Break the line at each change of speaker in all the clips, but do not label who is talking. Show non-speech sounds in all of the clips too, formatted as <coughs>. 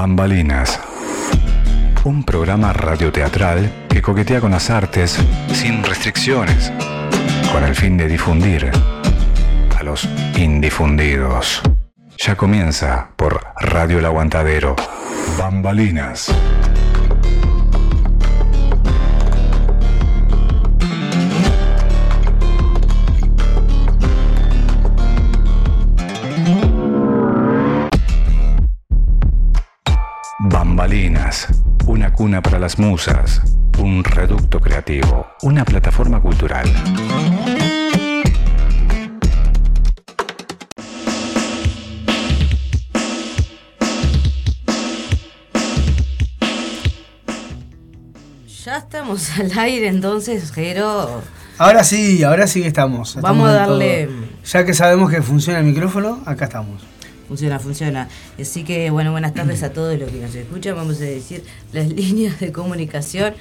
Bambalinas. Un programa radioteatral que coquetea con las artes sin restricciones, con el fin de difundir a los indifundidos. Ya comienza por Radio El Aguantadero. Bambalinas. Una cuna para las musas, un reducto creativo, una plataforma cultural.
Ya estamos <laughs> al aire entonces, Jero.
Ahora sí, ahora sí que estamos.
Vamos a darle-
todo. Ya que sabemos que funciona el micrófono, acá estamos.
Funciona, funciona. Así que, bueno, buenas tardes a todos los que nos escuchan. Vamos a decir las <laughs> líneas de comunicación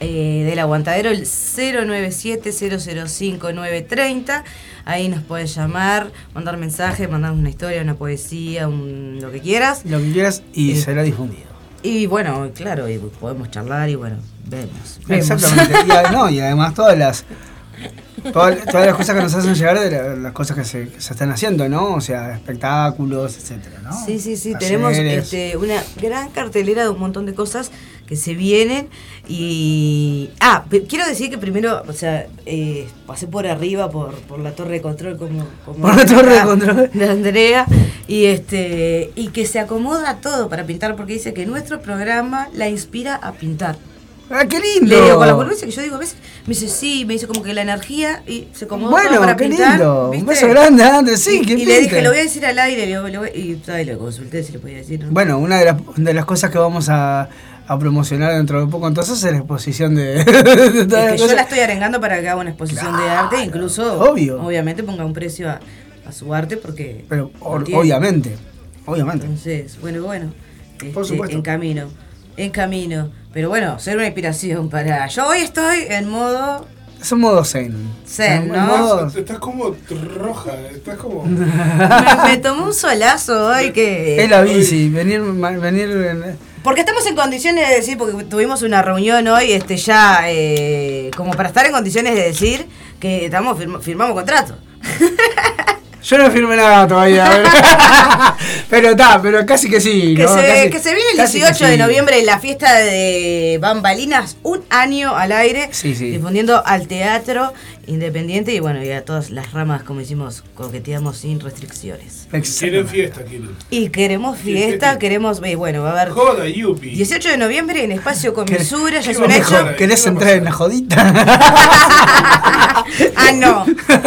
eh, del aguantadero, el 097-005-930. Ahí nos puedes llamar, mandar mensajes, mandar una historia, una poesía, un- lo que quieras.
Lo que quieras y
Eh,
será difundido.
Y bueno, claro, y podemos charlar y bueno, vemos. vemos.
Exactamente. Y, no, y además todas las todas, todas las cosas que nos hacen llegar de la- las cosas que se, que se están haciendo, ¿no? O sea, espectáculos, etcétera, ¿no?
Sí, sí, sí,
Talleres.
tenemos este, una gran cartelera de un montón de cosas que se vienen y... Ah, quiero decir que primero, o sea, eh, pasé por arriba, por, por la torre de control como... como
Por la torre de control. <laughs>
De Andrea y, este, y que se acomoda todo para pintar porque dice que nuestro programa la inspira a pintar.
¡Ah, qué lindo!
Le digo, con la que yo digo a veces, me dice sí, me dice como que la energía y se acomoda todo
Bueno,
para
qué
pintar.
lindo. Un
¿viste?
beso grande, Andrés. Sí,
y,
que
y le dije, lo voy a decir al aire, le digo, y todavía lo consulté si le podía decir. ¿no?
Bueno, una de las, de las cosas que vamos a, a promocionar dentro de poco entonces es la exposición de, <laughs> de todas
Es que yo la estoy arengando para que haga una exposición de arte, incluso,
obvio.
obviamente, ponga un precio a, a su arte porque...
Pero o- obviamente, obviamente.
Entonces, bueno, bueno,
Por
este,
supuesto.
en camino, en camino. Pero bueno, ser una inspiración para... Yo hoy estoy en modo
Es un modo zen.
Zen,
En
¿no?
modo-
Estás como roja, estás como.
me, me tomé un solazo hoy que...
Es la bici, venir, venir en-
Porque estamos en condiciones de decir, porque tuvimos una reunión hoy, este ya, eh, como para estar en condiciones de decir que estamos firma- firmamos contrato. <laughs>
Yo no firmé nada todavía. <laughs> pero <laughs> está, pero casi que sí.
Que, se,
Casi-
que se viene el
casi que
18 de
sí.
noviembre la fiesta de Bambalinas, un año al aire,
Sí, sí.
difundiendo al teatro independiente y bueno, y a todas las ramas, como decimos, coqueteamos sin restricciones.
Quieren fiesta, quieren.
Y queremos fiesta, queremos, eh, bueno, va a haber
Joda, yupi.
18 de noviembre en Espacio Comisura, <laughs> ya es un hecho.
¿Querés
¿Qué va a
entrar en la jodita? <laughs>
ah, no.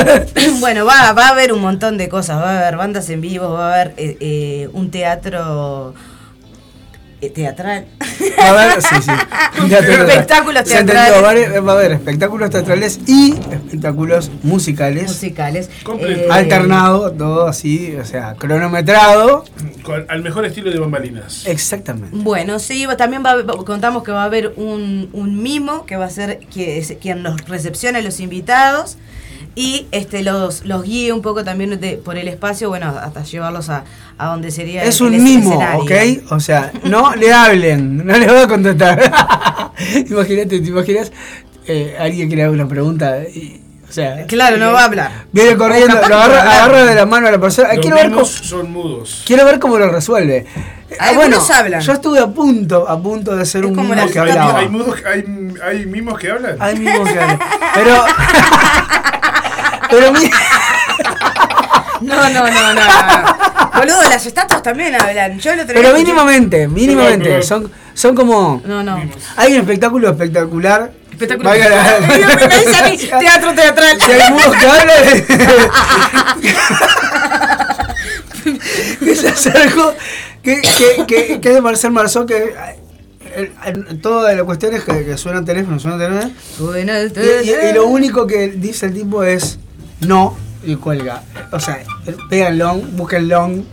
<laughs> bueno, va, va a haber un montón de cosas. Va a haber bandas en vivo, va a haber eh, eh, un teatro teatral.
Va a haber, sí, sí. <laughs>
Espectáculos
Se entendió,
teatrales.
va a haber- va a haber espectáculos teatrales y espectáculos musicales.
musicales. Eh,
Alternado, todo así, o sea, cronometrado.
Con- al mejor estilo de bambalinas.
Exactamente.
Bueno, sí, también va, contamos que va a haber un, un mimo que va a ser que es- quien nos recepciona a los invitados y este los, los guíe un poco también de- por el espacio, bueno, hasta llevarlos a, a donde sería
Es
el-
un
el
mimo,
escenario.
¿ok? O sea, no le hablen, no le voy a contestar. <laughs> Imagínate, ¿te imaginas? Eh, alguien que le haga una pregunta y, o sea,
Claro, no va a hablar.
viene corriendo, lo agarra, agarra de la mano a la persona.
Los
Quiero ver, cómo,
son mudos.
quiero ver cómo lo resuelve. Ah,
Algunos hablan.
yo estuve a punto, a punto de ser
Es
un mimo que
¿Hay,
hablaba.
hay mudos- hay- hay mimos que hablan?
Hay mimos que hablan. Pero, <laughs> pero <laughs> mi-
No, no, no, no. Boludo, las estatuas también hablan. Yo día
pero mínimamente, mínimamente. Son, son como.
No, no.
Hay un espectáculo espectacular.
Espectáculo. <laughs> <laughs> Teatro teatral.
Si hay mudos que hablan. que se acercó. Que, que, que, que es de Marcel Marceau. Que eh, eh, toda la cuestión es que, que suena el teléfono, suena el teléfono.
Bueno,
Y, y- y lo único que dice el tipo es no y cuelga. O sea, pegan long, busquen long.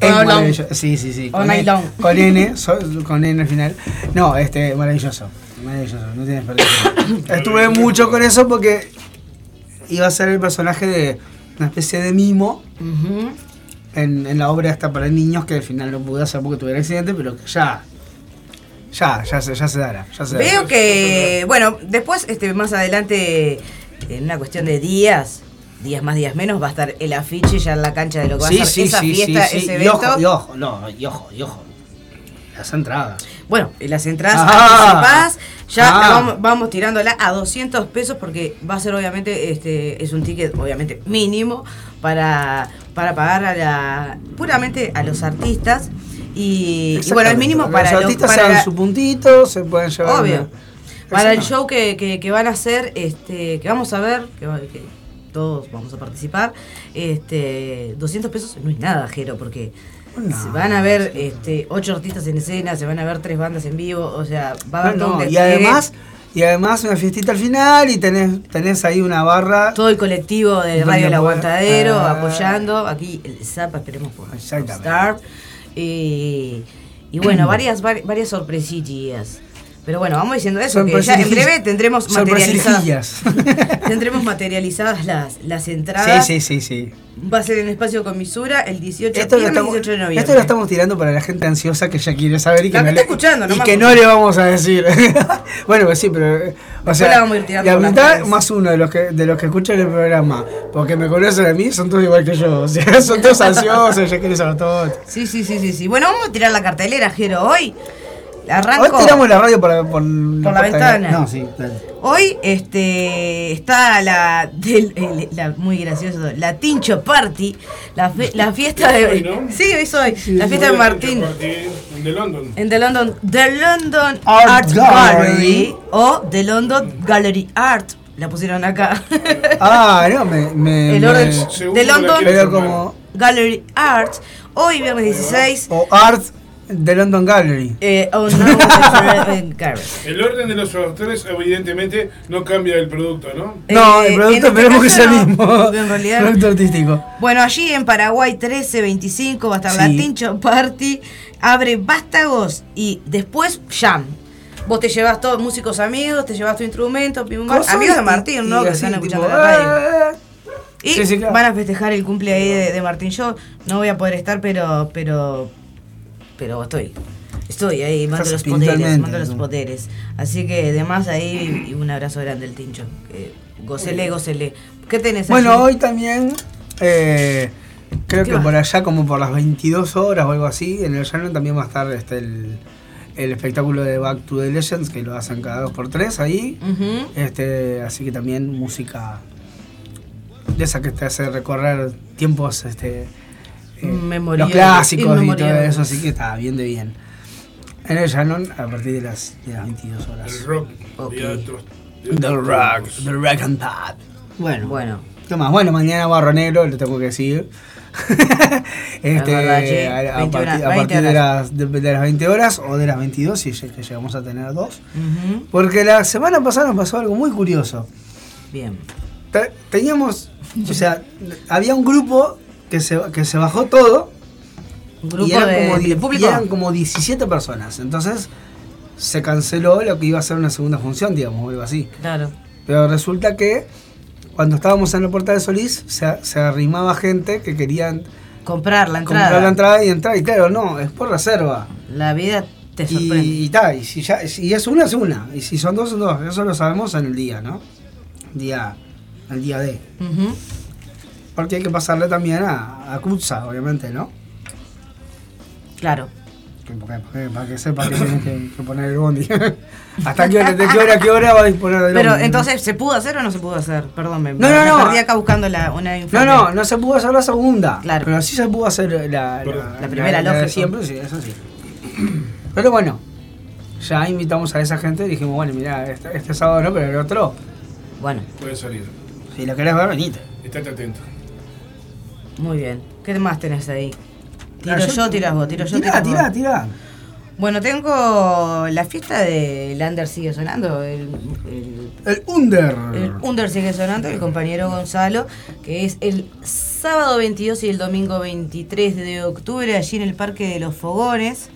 Es
Oh, long.
maravilloso. Sí, sí, sí.
Oh,
Con,
night
N,
long.
con N, <laughs> so- con N al final. No, este, maravilloso. Maravilloso, no tienes desperdicio. <coughs> Estuve mucho con eso porque iba a ser el personaje de una especie de mimo. En, en la obra esta para niños que al final no pude hacer porque tuve el accidente, pero que ya. Ya, ya se, ya se dará. Ya se dará.
Veo que, bueno, después, este, más adelante, en una cuestión de días, días más, días menos, va a estar el afiche ya en la cancha de lo que va a ser esa fiesta, ese
Y
evento.
ojo, y ojo, no, y ojo, y ojo. Las entradas.
Bueno, y las entradas
Ah.
anticipadas, ya
Ah.
vamos, vamos tirándola a 200 pesos porque va a ser obviamente, este es un ticket obviamente mínimo para, para pagar a la, puramente a los artistas. Y, y bueno, es mínimo para
Los
lo-
artistas
para
se dan su puntito, se pueden llevar.
Obvio.
una-
Para el show que, que, que van a hacer, este, que vamos a ver, que, va- que todos vamos a participar, este, 200 pesos no es nada, Jero, porque
No,
se van a ver este, ocho artistas en escena, se van a ver tres bandas en vivo, o sea, va a haber todo un
No, y
despliegue.
además, y además una fiestita al final y tenés, tenés ahí una barra.
todo el colectivo de Radio El Aguantadero
Ah.
apoyando, aquí el Zapa, esperemos por. Star. Y, y bueno, varias, vari- varias sorpresillas. Pero bueno, vamos diciendo eso, que ya en breve tendremos materializadas, <laughs> tendremos materializadas las, las entradas.
sí, sí, sí, sí.
Va a ser en espacio con misura el 18,
Esto lo, estamos,
18 de noviembre.
esto lo estamos tirando para la gente ansiosa que ya quiere saber y que,
La
no, le,
está escuchando,
y
nomás
que no le vamos a decir. <laughs> bueno, pues sí, pero. O
Después
sea,
la vamos a ir tirando
la mitad más uno de los que de los que escuchan el programa, porque me conocen a mí, son todos igual que yo. O sea, <laughs> son todos ansiosos, ya quieren saber todo.
Sí, sí, sí, sí, sí. Bueno, vamos a tirar la cartelera, Jero. Hoy arranco.
Hoy tiramos la radio por, por,
Por la
de
ventana.
No, sí, dale.
Hoy este está la, del- el- la- muy gracioso, la Tincho Party, la, fe- la fiesta de <laughs>
Hoy, ¿no?
Sí, hoy soy, la fiesta de Martín
De London.
en the London The London
Art
Art,
Gallery.
Gallery o The London Gallery Art, la pusieron acá.
Ah, no, me. me
el The
como la
London
Pero como.
Gallery Art, hoy viernes 16
O Art de London Gallery.
eh, oh, no, Gallery. <laughs>
El orden de los autores evidentemente no cambia el producto, ¿no?
No,
Eh,
el
en
producto
este
esperemos que sea el
no,
mismo.
en realidad
producto artístico.
Bueno, allí en Paraguay 1325 va a estar
Sí.
la Tincho Party, abre vástagos y después jam. Vos te llevas todos músicos amigos, te llevas tu instrumento, pim, amigos de Martín,
y
¿no? Que están escuchando
tipo,
la radio.
eh,
Y
Sí, sí, claro.
van a festejar el cumple ahí de, de Martín. Yo no voy a poder estar, pero, pero, pero estoy. Estoy ahí, mando los poderes, mando los poderes. Así que además ahí y un abrazo grande al Tincho. Gocele, gocele. ¿Qué tenés
Bueno,
allí?
hoy también, eh, creo
¿Qué
que por allá, como por las 22 horas o algo así, en el llano también va a estar este, el, el espectáculo de Back to the Legends, que lo hacen cada dos por tres ahí. Este, así que también música de esa que te hace recorrer tiempos este, eh, los clásicos y todo eso, así que está bien de bien. En el Shannon a partir de las, de las 22 horas.
El rock.
Ok.
y otros-
The
otros
rock, rock and pop. Bueno,
Bueno.
¿qué más? Bueno, mañana Barro Negro, lo tengo que decir. <laughs> este,
verdad,
a, a
20 horas,
partir, a
20
partir de, las, de, de las 20 horas o de las 22, si que llegamos a tener dos. Porque la semana pasada nos pasó algo muy curioso.
Bien.
Te- Teníamos, o sea, había un grupo que se, que se bajó todo
Un grupo
y eran,
de,
como,
de público.
y eran como 17 personas. Entonces se canceló lo que iba a ser una segunda función, digamos, o algo así.
Claro.
Pero resulta que cuando estábamos en la puerta de Solís se, se arrimaba gente que querían
Comprar la entrada.
comprar la entrada y entrar. Y claro, no, es por reserva.
La vida te sorprende.
Y, y, ta, y si ya, si es una, es una. Y si son dos, son dos. Eso lo sabemos en el día, ¿no? Día, el día D.
Ujú.
Porque hay que pasarle también a, a Kutza, obviamente, ¿no?
Claro.
Que- porque- porque- para que sepa que tienes que, que poner el bondi. <laughs> ¿Hasta qué hora, de qué hora a qué hora va a disponer del
Pero
bondi?
entonces, ¿se pudo hacer o no se pudo hacer? Perdón, me,
No,
me
no, no.
perdí acá buscando la, una
No, no, no se pudo hacer la segunda.
Claro.
Pero sí se pudo hacer la,
La primera,
de
lógico.
siempre, sí, eso sí. Pero bueno, ya invitamos a esa gente y dijimos, bueno, mira, este, este sábado no, pero el otro,
Bueno,
Puede salir.
si lo querés ver, venite.
Estate atento.
Muy bien. ¿Qué más tenés ahí? Tiro
Ah,
yo, tiras vos, tiro yo, tiras vos.
tirá, tirá.
Bueno, tengo la fiesta de Lander sigue sonando. El, el,
El Under.
el Under sigue sonando, el compañero Gonzalo, que es el sábado 22 y el domingo 23 de octubre, allí en el Parque de los Fogones.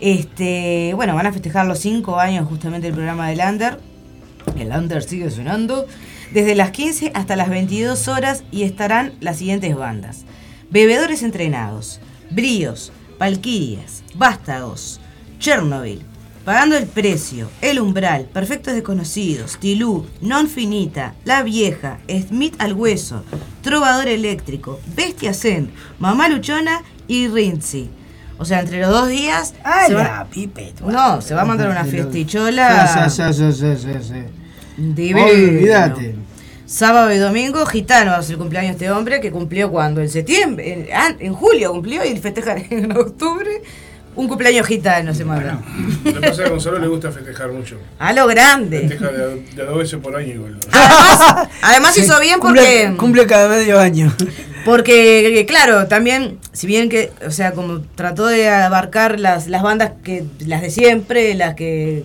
Este, bueno, van a festejar los 5 años justamente del programa del Under. El Under sigue sonando. Desde las 15 hasta las 22 horas y estarán las siguientes bandas. Bebedores entrenados, Bríos, Valquirias, Vástagos, Chernobyl, Pagando el precio, El Umbral, Perfectos Desconocidos, Tilú, Non Finita, La Vieja, Smith al Hueso, Trovador Eléctrico, Bestia Zen, Mamá Luchona y Rinzi. O sea, entre los dos días.
¡Ay,
se va-! No, se va a mandar una fiestichola.
Sí, sí, sí, sí, sí, Olvídate.
Sábado y domingo, gitano va a ser el cumpleaños de este hombre que cumplió cuando, en septiembre, en, ah, en julio cumplió y festejar <laughs> en octubre. Un cumpleaños gitano se manda.
Lo que pasa es que a Gonzalo le gusta festejar mucho.
A lo grande.
Festeja de, de a dos veces por año igual. <laughs>
Además, además hizo bien porque.
Cumple, cumple cada medio año.
Porque, eh, claro, también, si bien que, o sea, como trató de abarcar las, las bandas que, las de siempre, las que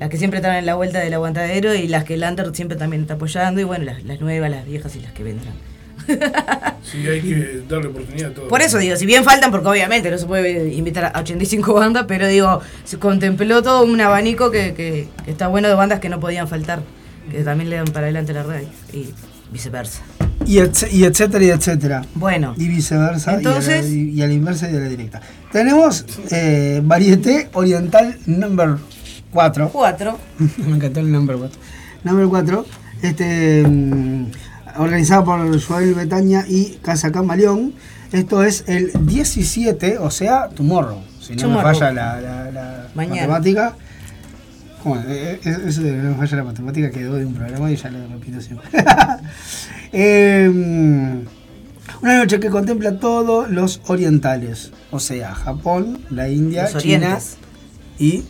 las que siempre están en la vuelta del aguantadero y las que el Under siempre también está apoyando, y bueno, las, las nuevas, las viejas y las que vendrán. <laughs>
Sí, hay que darle oportunidad a todo.
Por eso digo, si bien faltan, porque obviamente no se puede invitar a 85 bandas, pero digo, se contempló todo un abanico que, que- que está bueno de bandas que no podían faltar, que también le dan para adelante la red y viceversa.
Y, etc- y etcétera, y etcétera.
Bueno,
Y viceversa.
Entonces-
y, a la, y a la inversa y a la directa. Tenemos eh, Varieté Oriental Number 4.
cuatro. <laughs>
Me encantó el number 4. Number 4, este, mm, organizado por Joel Betaña y Casa Camaleón. Esto es el 17, o sea, tomorrow. Si no me falla la, la- la
Mañana.
matemática. Eh, Eso de no me falla la matemática quedó de un programa y ya lo repito siempre. <laughs> Eh, mm, una noche que contempla todos los orientales, o sea, Japón, la India, China y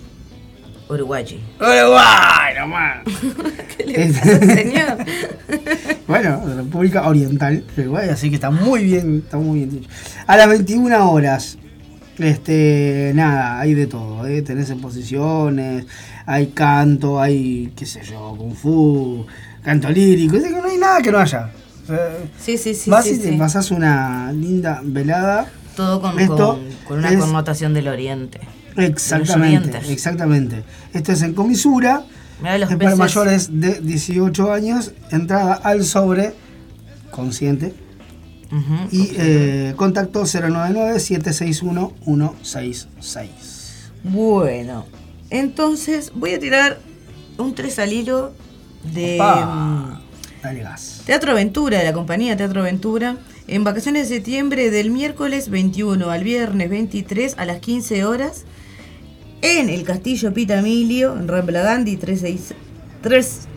Uruguay.
Uruguay, nomás. <laughs>
¿Qué le <laughs> pasa, señor? <laughs>
Bueno, República Oriental Uruguay, así que está muy bien, está muy bien dicho. A las 21 horas, este, nada, hay de todo, ¿eh? tenés exposiciones, hay canto, hay, qué sé yo, kung fu, canto lírico, es que no hay nada que no haya. Sea,
Sí, sí, sí.
vas
sí,
y te
sí.
pasás una linda velada.
Todo con,
Esto
con, con una
es-
connotación del oriente.
Exactamente, exactamente. Esto es en comisura.
Los
para
peces.
mayores de 18 años, entrada al sobre consciente
Ujú.
y eh, contacto 099-761-166.
Bueno, entonces voy a tirar un tres al hilo de mm,
Opa. Dale gas.
Teatro Aventura, de la compañía Teatro Aventura, en vacaciones de septiembre del miércoles 21 al viernes 23 a las 15 horas, en el Castillo Pita Emilio, en Rambla Gandhi 363.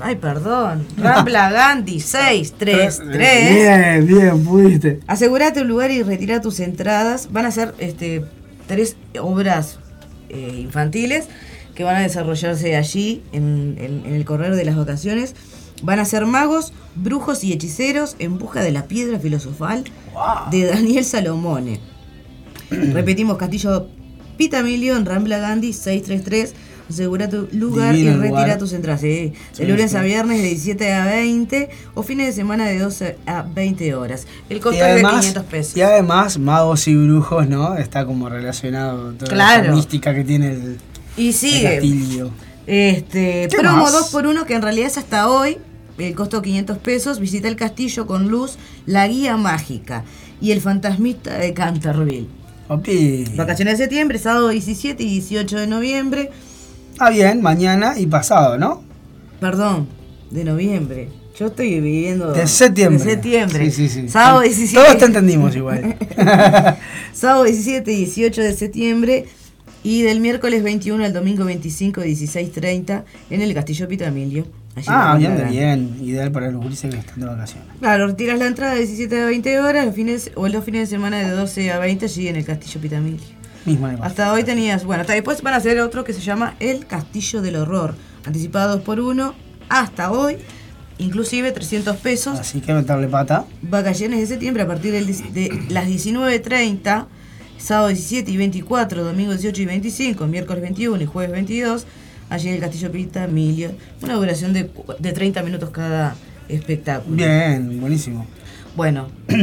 Ay, perdón. <laughs> Rambla Gandhi 633.
Bien, bien, pudiste.
Asegurate un lugar y retira tus entradas. Van a ser este, tres obras eh, infantiles que van a desarrollarse allí en, en- en el correr de las vacaciones. Van a ser magos, brujos y hechiceros en busca de la piedra filosofal de Daniel Salomone. <clears throat> Repetimos, Castillo Pitamilio en Rambla Gandhi 633. Asegura tu lugar
Divino
y
el
retira
lugar.
tus entradas. sí.
Sí,
de lunes a viernes de 17 a 20 o fines de semana de 12 a 20 horas. El costo es de
además,
500 pesos.
y además, magos y brujos, ¿no? Está como relacionado toda
Claro.
esa mística que tiene el,
Y
el
sigue.
castillo.
Este,
¿Qué
promo
más?
2 por 1 que en realidad es hasta hoy. El costo 500 pesos. Visita el castillo con luz, la guía mágica y el fantasmista de Canterville.
Papi.
Vacaciones de septiembre, sábado 17 y 18 de noviembre.
Ah, bien, mañana y pasado, ¿no?
Perdón, de noviembre. Yo estoy viviendo.
De septiembre.
De septiembre.
Sí, sí, sí.
Sábado 17.
Todos te entendimos igual. <laughs>
Sábado 17 y 18 de septiembre. Y del miércoles 21 al domingo 25, 16.30 en el Castillo Pitamilio.
Ah, bien, de bien. Ideal para los gurises que están de vacaciones.
Claro, retiras la entrada de 17 a 20 horas los fines, o los fines de semana de 12 a 20 allí en el Castillo Pitamilio.
Mismo negocio.
Hasta hoy tenías, bueno, hasta después van a hacer otro que se llama El Castillo del Horror, anticipado 2 por 1 hasta hoy, inclusive 300 pesos,
Así que meterle pata.
vacaciones de septiembre a partir de las 19.30, sábado 17 y 24, domingo 18 y 25, miércoles 21 y jueves 22, allí en el Castillo Pitamilio, una duración de, de 30 minutos cada espectáculo.
Bien, buenísimo.
Bueno. <clears throat>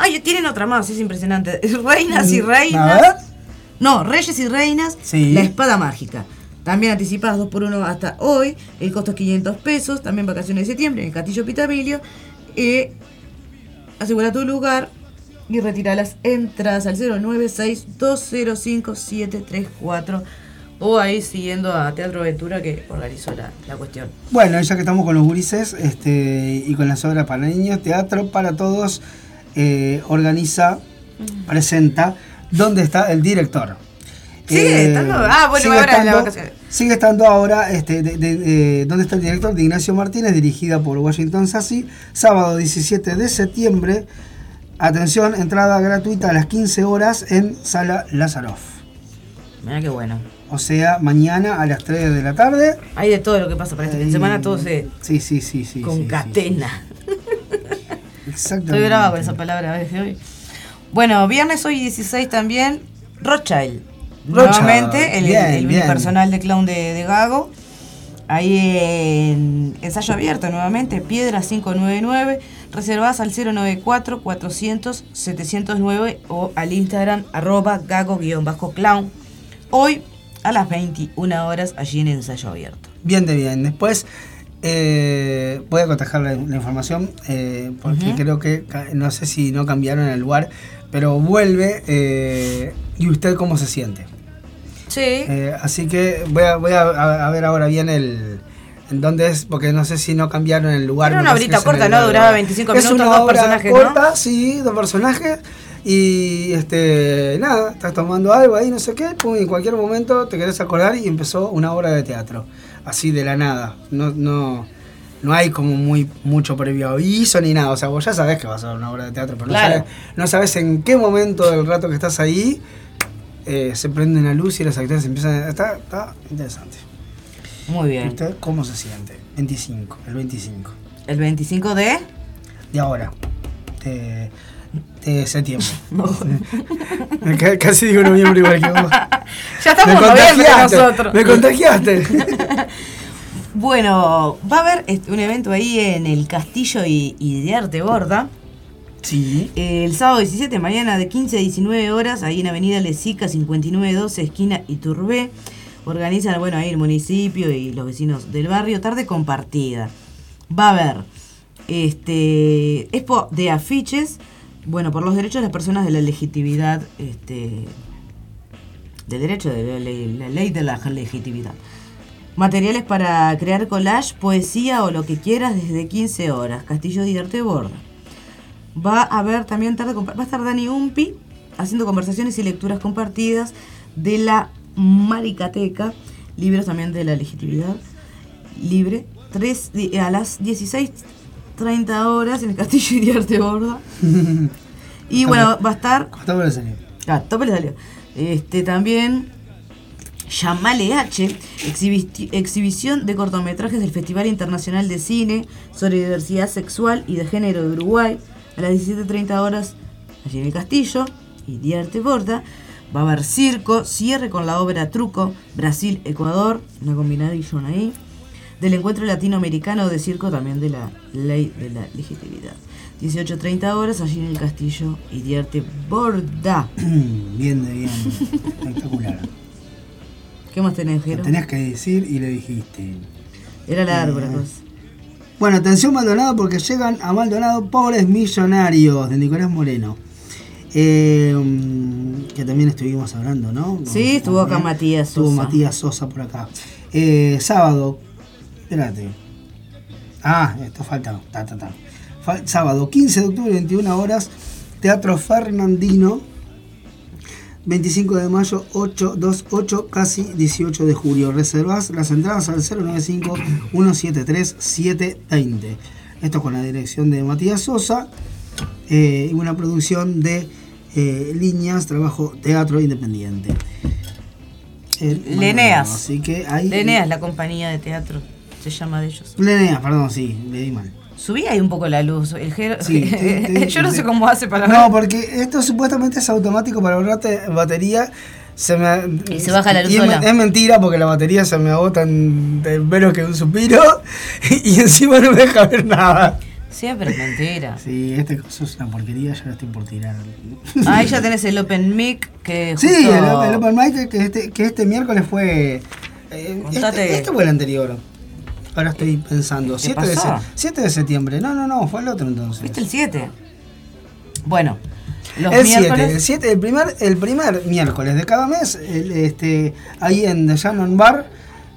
Ay, tienen otra más, es impresionante. <laughs> Reinas y
Mm,
reinas. No, Reyes y Reinas,
Sí.
la espada mágica. También anticipadas 2 por 1 hasta hoy. El costo es 500 pesos. También vacaciones de septiembre en el Castillo Pitamilio. Eh, asegura tu lugar y retira las entradas al 096-205-734 o ahí siguiendo a Teatro Aventura que organizó la, la cuestión.
Bueno, ya que estamos con los gurises este, y con las obras para niños, Teatro para Todos eh, organiza, presenta ¿Dónde está el director?
Sigue
Eh,
estando- ah, bueno,
sigue
ahora en la
estando-
vacaciones.
Sigue estando ahora este, de- de- ¿Dónde está el director? de Ignacio Martínez, dirigida por Washington Sassi, sábado 17 de septiembre. Atención, entrada gratuita a las 15 horas en Sala Lazaroff.
Mira qué bueno.
O sea, mañana a las 3 de la tarde.
Hay de todo lo que pasa para este fin de semana, todo se
Sí, sí, sí, sí.
concatena.
sí, sí. Exactamente.
Estoy brava con esa palabra a veces hoy. Bueno, viernes hoy 16 también, Rothschild.
Rothschild,
Nuevamente, el,
bien,
el unipersonal de clown de, de Gago. Ahí en ensayo abierto nuevamente, Piedra 599. Reservas al 094 400 709 o al Instagram arroba gago-clown. Hoy a las 21 horas allí en ensayo abierto.
Bien de bien. Después eh, voy a cotejar la, la información eh, porque
Ujú.
creo que, no sé si no cambiaron el lugar, pero vuelve eh, y usted cómo se siente.
Sí.
Eh, así que voy a, voy a, a- ver ahora bien el... En dónde es, porque no sé si no cambiaron el lugar.
Era una horita corta, ¿no? Duraba 25
Es
minutos, dos personajes, ¿no?
corta, sí, dos personajes. Y este, nada, estás tomando algo ahí, no sé qué, pum, y en cualquier momento te querés acordar y empezó una obra de teatro. Así de la nada. No, no, no hay como muy mucho previo aviso ni nada. O sea, vos ya sabés que va a ser una obra de teatro, pero
Claro.
no, sabés, no sabés en qué momento del rato que estás ahí eh, se prende una luz y los actores empiezan a. Está, está interesante.
Muy
¿Y
bien.
usted cómo se siente? 25, el 25.
El 25 de...
De ahora. De septiembre. <laughs> Ca- Casi digo noviembre igual que vos. <laughs>
Ya estamos en noviembre nosotros.
Me contagiaste. <laughs>
Bueno, va a haber un evento ahí en el Castillo y, y de Arte Borda.
Sí.
El sábado 17, mañana de 15 a 19 horas, ahí en Avenida Lesica 5912, esquina Iturbé. Organizan, bueno, ahí el municipio y los vecinos del barrio, tarde compartida. Va a haber este expo de afiches, bueno, por los derechos de las personas de la legitimidad, este, del derecho de la ley, de la legitimidad. Materiales para crear collage, poesía o lo que quieras desde 15 horas. Castillo de Arte Borda. Va a haber también tarde, va a estar Dani Umpi haciendo conversaciones y lecturas compartidas de la Maricateca, libros también de la legitimidad libre, tres, di- a las 16.30 horas en el Castillo de Arte Borda. <laughs> Y bueno, va a estar. Ah, tope le salió. Este también Yamale H, exhibi- exhibición de cortometrajes del Festival Internacional de Cine sobre diversidad sexual y de género de Uruguay a las 17.30 horas allí en el Castillo y Diarte Borda. Va a haber circo, cierre con la obra Truco, Brasil-Ecuador, una combinadilla ahí. Del encuentro latinoamericano de circo también de la ley de la legitimidad. 18.30 horas allí en el Castillo y Dierte Borda. <clears throat>
Bien bien. Espectacular.
¿Qué más tenés,
Lo
Jero?
tenías que decir y le dijiste.
Era largo la
Eh,
cosa.
Bueno, atención Maldonado porque llegan a Maldonado pobres millonarios de Nicolás Moreno. Eh, que también estuvimos hablando, ¿no?
Sí, estuvo acá Matías
Estuvo
Sosa.
Matías Sosa por acá. Eh, sábado. Espérate. Ah, esto falta. Ta, ta, ta. Sábado 15 de octubre, 21 horas. Teatro Fernandino. 25 de mayo, 828, casi 18 de julio. Reservas las entradas al 095-173-720. Esto con la dirección de Matías Sosa eh, y una producción de eh, líneas, trabajo, teatro independiente. El
Leneas.
Maldonado, Así que ahí.
Leneas, la compañía de teatro, se llama de ellos.
Perdón, sí, le di mal.
Subí ahí un poco la luz. El
Sí, te- te- <laughs>
Yo no sé cómo hace para
No,
ver.
porque esto supuestamente es automático para ahorrarte batería. Se me,
Y se baja la luz
es, mentira porque la batería se me agota en menos que un suspiro <laughs> y encima no me deja ver nada.
Siempre es mentira.
Sí, este coso es una porquería, ya lo estoy por tirar.
Ahí ya tenés el Open Mic que
Sí,
justo-
el, el Open Mic que este, que este miércoles fue. eh, este, este fue el anterior. Ahora estoy pensando.
¿Qué
7 de,
pasó?
se- 7 de septiembre. No, no, no, fue el otro entonces.
¿Viste el 7? Bueno, Los
el 7,
miércoles.
el 7, el primer, el primer miércoles de cada mes, el, este, ahí en The Shannon Bar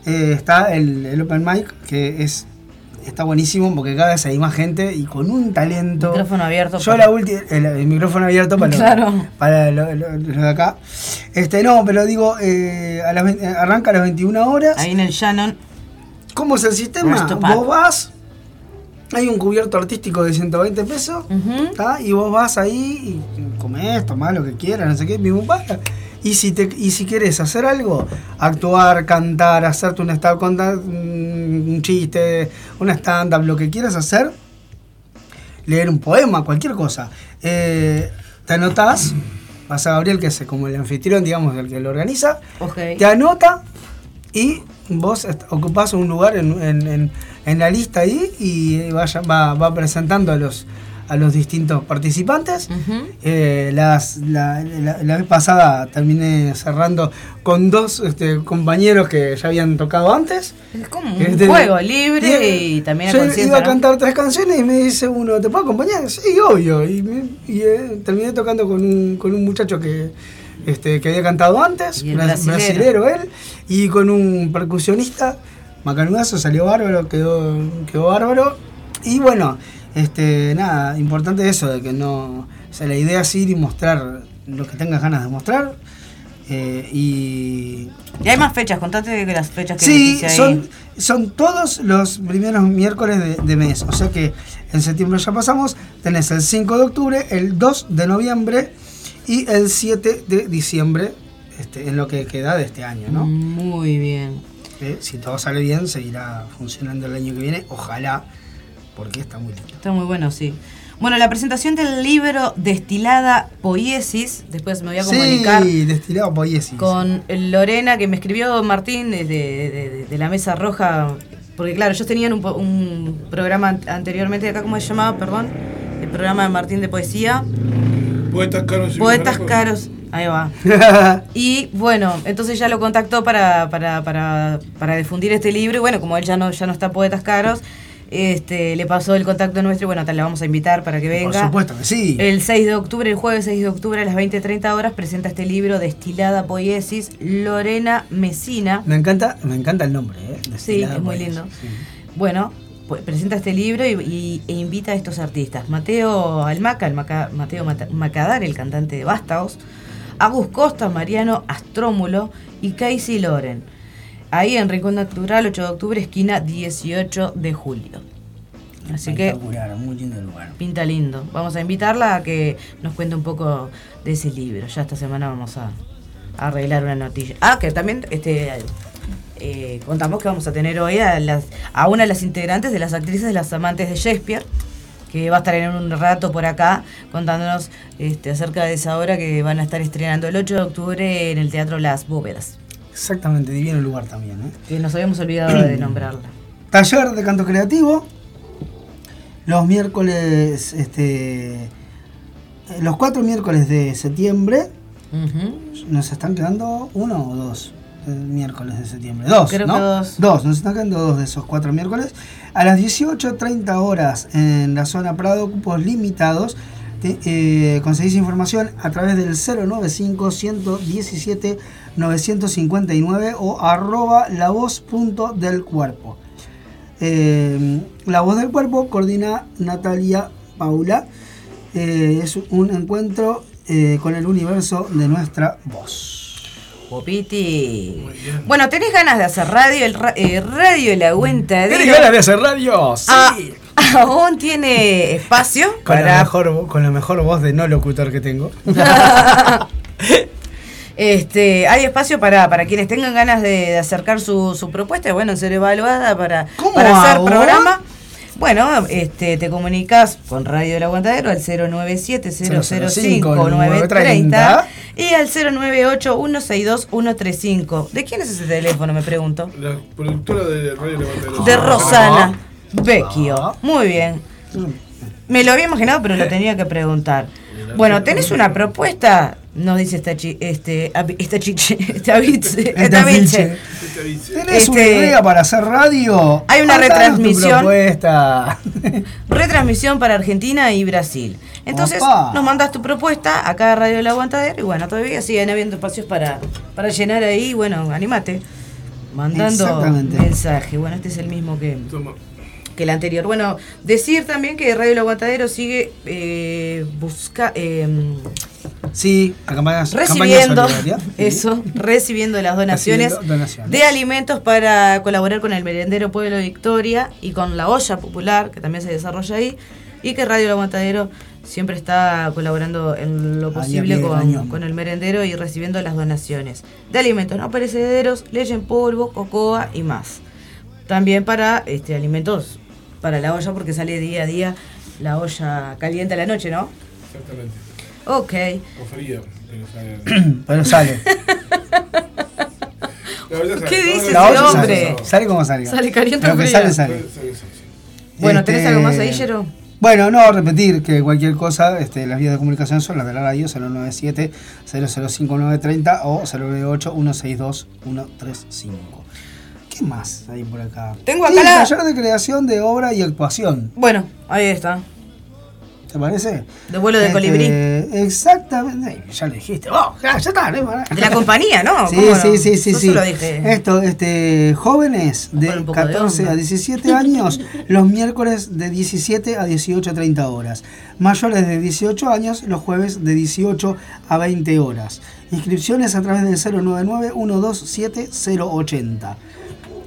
eh, está el, el Open Mic, que es está buenísimo porque cada vez hay más gente y con un talento.
Micrófono abierto.
Yo
para-
la última, el, el micrófono abierto para,
Claro.
lo, para lo, lo- lo de acá. Este, no, pero digo, eh, a las 20 arranca a las 21 horas.
Ahí en el Shannon.
¿Cómo es el sistema? Vos vas, hay un cubierto artístico de 120 pesos. ¿tá? y vos vas ahí y comés, tomás lo que quieras, no sé qué, pum, pam. Y si, te, y si querés hacer algo, actuar, cantar, hacerte un stand, contar mm, un chiste, un stand-up, lo que quieras hacer, leer un poema, cualquier cosa, eh, te anotás, vas a Gabriel, que es como el anfitrión, digamos, el que lo organiza, te anota y vos ocupás un lugar en, en- en- en la lista ahí y vaya, va, va presentando a los, a los distintos participantes. Eh, las, la, la- la vez pasada terminé cerrando con dos este, compañeros que ya habían tocado antes.
Es como un
Este,
juego libre y, también a
yo iba a cantar tres canciones y me dice uno, ¿te puedo acompañar? Sí, obvio. Y, me- y, eh, terminé tocando con un, con un muchacho que, este, que había cantado antes,
Y brasilero.
brasilero él, y con un percusionista, macanudazo, salió bárbaro, quedó, quedó bárbaro. Y bueno, este, nada, importante eso, de que no. O sea, la idea es ir y mostrar lo que tengas ganas de mostrar. eh, y
Y hay más fechas, contate que las fechas que
Sí,
ahí.
son, son todos los primeros miércoles de, de mes. O sea que en septiembre ya pasamos. Tenés el 5 de octubre, el 2 de noviembre y el 7 de diciembre, este, en lo que queda de este año, ¿no?
Muy bien.
Eh, si todo sale bien, seguirá funcionando el año que viene. Ojalá, porque está muy lindo.
Está muy bueno, sí. Bueno, la presentación del libro Destilada Poiesis, después me voy a comunicar
Sí, destilado poiesis.
con Lorena, que me escribió Martín desde de, de- de la Mesa Roja, porque claro, ellos tenían un, un programa an- anteriormente, acá cómo se llamaba, perdón, el programa de Martín de poesía,
Poetas caros
Poetas. Caros, ahí va. <laughs> Y bueno, entonces ya lo contactó para, para, para, para difundir este libro. Y bueno, como él ya no, ya no está Poetas Caros, este, le pasó el contacto nuestro y bueno, tal, le vamos a invitar para que
Por
venga.
supuesto que sí.
El 6 de octubre, el jueves 6 de octubre a las 20.30 horas, presenta este libro Destilada Poiesis, Lorena Mesina.
Me encanta, me encanta el nombre, ¿eh?
Sí, es muy lindo.
sí.
Bueno, presenta este libro y, y- e invita a estos artistas. Mateo Almaca, el Maca- Mateo Macadar, el cantante de Vástagos, Agus Costa, Mariano Astrómulo y Casey Loren. Ahí en Rincón Natural, 8 de octubre, esquina 18 de julio. Así que
muy lindo lugar.
pinta lindo. Vamos a invitarla a que nos cuente un poco de ese libro. Ya esta semana vamos a, a arreglar una notilla. Ah, que también este, eh, contamos que vamos a tener hoy a, las, a una de las integrantes de las actrices de las amantes de Shakespeare, que va a estar en un rato por acá contándonos este, acerca de esa obra que van a estar estrenando el 8 de octubre en el Teatro Las Bóvedas,
Exactamente, divino lugar también, ¿eh?
que nos habíamos olvidado de nombrarla. <clears throat>
Taller de canto creativo. Los miércoles, este. Los cuatro miércoles de septiembre. Nos están quedando uno o dos miércoles de septiembre. Dos,
Creo
¿no?
que dos.
Dos, nos están quedando dos de esos cuatro miércoles. A las 18.30 horas en la zona Prado, cupos limitados. Te- eh, conseguís información a través del 095-117-959 o arroba la voz punto del cuerpo. Eh, la voz del cuerpo coordina Natalia Paula. Eh, es un encuentro con el universo de nuestra voz.
Popiti. Bueno, ¿tenés ganas de hacer radio? El ra- eh, radio La Cuenta
¿Tienes ganas de hacer radio? Sí.
Ah, <laughs> aún tiene espacio
con, la
para
mejor, con la mejor voz de no locutor que tengo. <laughs>
Este, hay espacio para, para quienes tengan ganas de, de acercar su, su propuesta, y bueno, ser evaluada para,
¿Cómo
para hacer programa. Bueno, este, te comunicas con Radio del Aguantadero al 097-005-930 y al 098-162-135. ¿De quién es ese teléfono, me pregunto?
La productora de Radio Levantadero.
De Rosana Vecchio. Muy bien. Me lo había imaginado, pero lo tenía que preguntar. Bueno, ¿tenés una propuesta? Nos dice esta chi, este, esta chiche, <laughs> esta biche,
Esta
biche.
biche.
Este
¿Tenés una idea para hacer radio?
hay una retransmisión.
propuesta. <laughs> <laughs>
Retransmisión para Argentina y Brasil. Entonces
Opa.
nos mandas tu propuesta acá a Radio El Aguantadero y bueno, todavía siguen habiendo espacios para, para llenar ahí. Bueno, animate. Mandando mensaje. Bueno, este es el mismo que, que el anterior. Bueno, decir también que Radio El Aguantadero sigue eh, busca, eh,
Sí, a campañas,
recibiendo
campaña. Sí.
eso, recibiendo las donaciones,
Recibiendo donaciones.
de alimentos para colaborar con el merendero Pueblo Victoria y con la olla popular que también se desarrolla ahí y que Radio El Aguantadero siempre está colaborando en lo posible con el merendero y recibiendo las donaciones de alimentos no perecederos, leche en polvo, cocoa y más. También para este alimentos para la olla porque sale día a día la olla caliente a la noche, ¿no?
Exactamente.
Ok.
O fría. <clears throat> pero sale-
Pero
¿Qué dice ese hombre?
sale. Sale como salga.
Sale caliente
Lo
o
que
fría.
sale,
Sale.
Bueno, ¿tenés
Este,
algo más ahí, Jero?
Bueno, no, repetir que cualquier cosa, este, las vías de comunicación son las de la radio 097 005930 o 098 162 135. ¿Qué más hay por acá?
Tengo
Sí,
acá la-
taller de creación de obra y actuación.
Bueno, ahí está.
¿Te parece?
De vuelo de
Este,
colibrí.
Exactamente. Ya lo dijiste. Oh, ya, ya está.
De la compañía, ¿no?
Sí, sí, sí, sí, sí.
dije.
Esto, este, jóvenes de
un poco de
14
onda.
a 17 años, los miércoles de 17 a 18 a 30 horas. Mayores de 18 años, los jueves de 18 a 20 horas. Inscripciones a través del 099-127-080.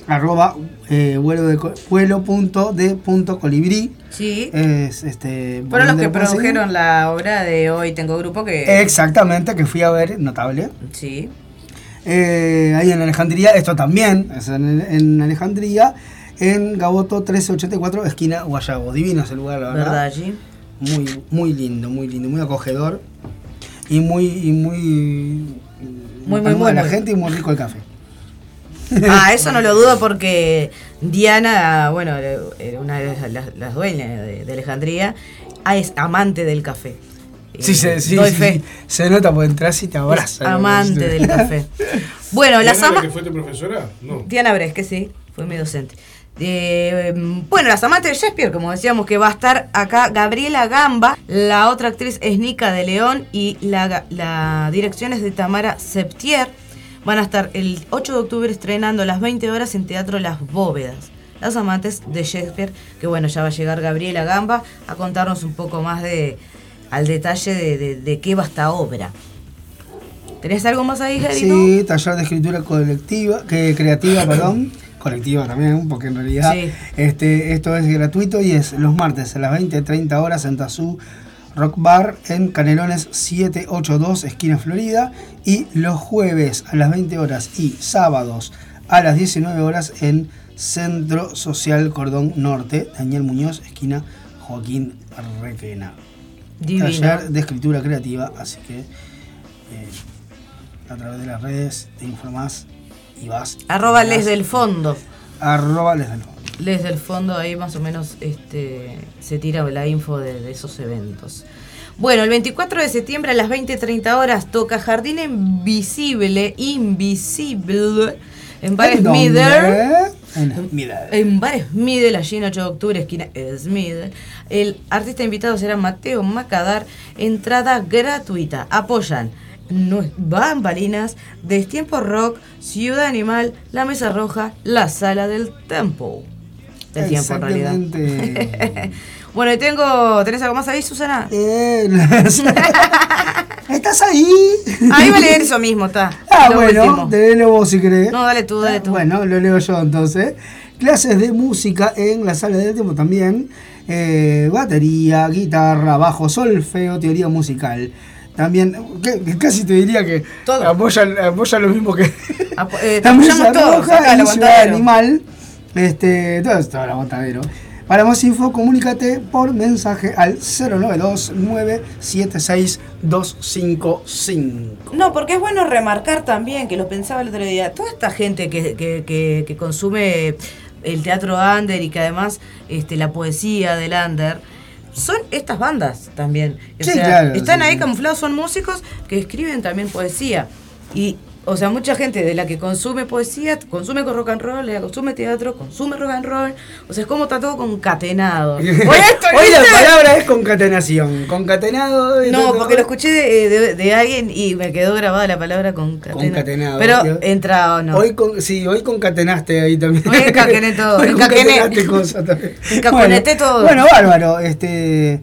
Arroba eh, vuelo de vuelo punto de punto colibrí.
Sí.
Es, este,
Fueron los que produjeron la obra de Hoy Tengo Grupo que...
Exactamente, que fui a ver, notable.
Sí.
Eh, ahí en Alejandría, esto también es en, en Alejandría, en Gaboto 1384, esquina Guayabo. Divino ese lugar, la verdad.
¿Verdad, G?
Muy, muy lindo, muy lindo, muy acogedor y muy, y muy,
Muy, muy, muy,
la gente y muy rico el café.
Ah, eso no lo dudo porque Diana, bueno, era una de las, las dueñas de, de Alejandría, ah, es amante del café.
Sí,
Eh,
se, sí,
doy
sí,
fe.
sí. se nota porque entras y te abraza.
amante del café. Bueno, las
¿Diana, la
amas...
que fue tu profesora? No.
Diana Bresque, sí, fue mi docente. Eh, bueno, las amantes de Shakespeare, como decíamos, que va a estar acá Gabriela Gamba, la otra actriz es Nica de León y la, la dirección es de Tamara Septier. Van a estar el 8 de octubre estrenando a las 20 horas en Teatro Las Bóvedas. Las amantes de Shakespeare, que bueno, ya va a llegar Gabriela Gamba a contarnos un poco más de al detalle de, de- de qué va esta obra. ¿Tenés algo más ahí, Gerito?
Sí, taller de escritura colectiva, que creativa, <coughs> perdón. Colectiva también, porque en realidad
Sí.
este, esto es gratuito y es los martes a las 20.30 horas en Tazú Rock Bar en Canelones 782, esquina Florida. Y los jueves a las 20 horas y sábados a las 19 horas en Centro Social Cordón Norte, Daniel Muñoz, esquina Joaquín Requena.
Divino.
Taller de escritura creativa, así que eh, a través de las redes te informás y vas.
Arroba les del fondo.
Arroba les del fondo.
Les del fondo, ahí más o menos este, se tira la info de, de esos eventos. Bueno, el 24 de septiembre a las 20.30 horas toca Jardín Invisible, Invisible, en Bar
¿En
Smither.
En Smither.
Bar Smidel, allí en 8 de octubre, esquina Smidel. El artista invitado será Mateo Macadar. Entrada gratuita. Apoyan Bambalinas, Destiempo Rock, Ciudad Animal, La Mesa Roja, La Sala del Tempo. Del tiempo, en realidad. <laughs> Bueno, y tengo. ¿Tenés algo más ahí, Susana?
Eh, <laughs> ¿Estás ahí?
Ahí va a leer eso mismo, está.
Ah,
Lo
bueno,
último.
te vos si querés.
No, dale tú, dale tú.
Bueno, lo leo yo entonces. Clases de música en la sala del tiempo también. Eh, batería, guitarra, bajo, solfeo, teoría musical. También, que- casi te diría que
Todo.
apoya, apoya lo mismo que
Apo- <laughs> eh, apoyamos
roja
aguantadero.
animal. Este, todo esto el aguantadero. Para más info, comunícate por mensaje al 092-976-255.
No, porque es bueno remarcar también, que lo pensaba el otro día, toda esta gente que, que, que- que consume el teatro under y que además este, la poesía del under, son estas bandas también. O
Sí,
sea,
claro,
están
sí,
ahí
sí.
camuflados, son músicos que escriben también poesía. Y, o sea, mucha gente de la que consume poesía, consume con rock and roll, la consume teatro, consume rock and roll. O sea, es como está todo concatenado. <laughs>
Hoy la palabra es concatenación. Concatenado. es-
No, porque lo escuché de, de- de alguien y me quedó grabada la palabra concatena.
Concatenado.
Pero
Yo-
entra o no.
Hoy con, sí, hoy concatenaste ahí también.
Hoy encaquené <laughs> todo,
Hoy
encaquené.
concatenaste cosas también.
Encaconeté
bueno,
todo.
Bueno, bárbaro. Este,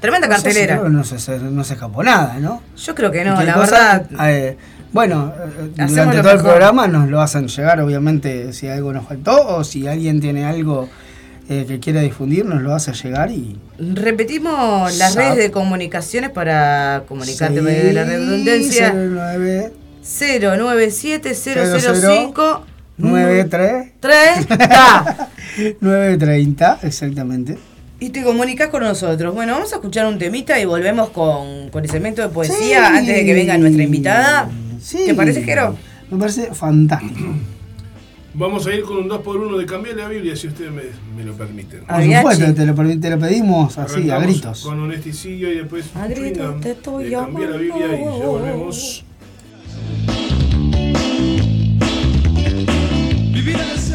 Tremenda
no
cartelera.
no, se, no se escapó nada, ¿no?
Yo creo que no, la
cosa,
verdad.
eh, bueno, eh,
Hacemos
durante todo el programa nos lo hacen llegar, obviamente, si algo nos faltó o si alguien tiene algo eh, que quiera difundir, nos lo hace llegar y.
Repetimos las redes de comunicaciones para comunicarte
Sí,
de la redundancia.
09
097 005
93
3 ta.
930, exactamente.
Y te comunicas con nosotros. Bueno, vamos a escuchar un temita y volvemos con, con el segmento de poesía
Sí.
antes de que venga nuestra invitada.
Sí.
¿Te parece, Jero?
Me parece fantástico.
Vamos a ir con un 2x1 de cambiar la Biblia, si ustedes me, me lo permiten.
Por supuesto, te lo, te lo pedimos así, a gritos.
Con un esticillo y después
A gritos te estoy
de cambiar la Biblia y ya
llamando.
volvemos.
¿Cómo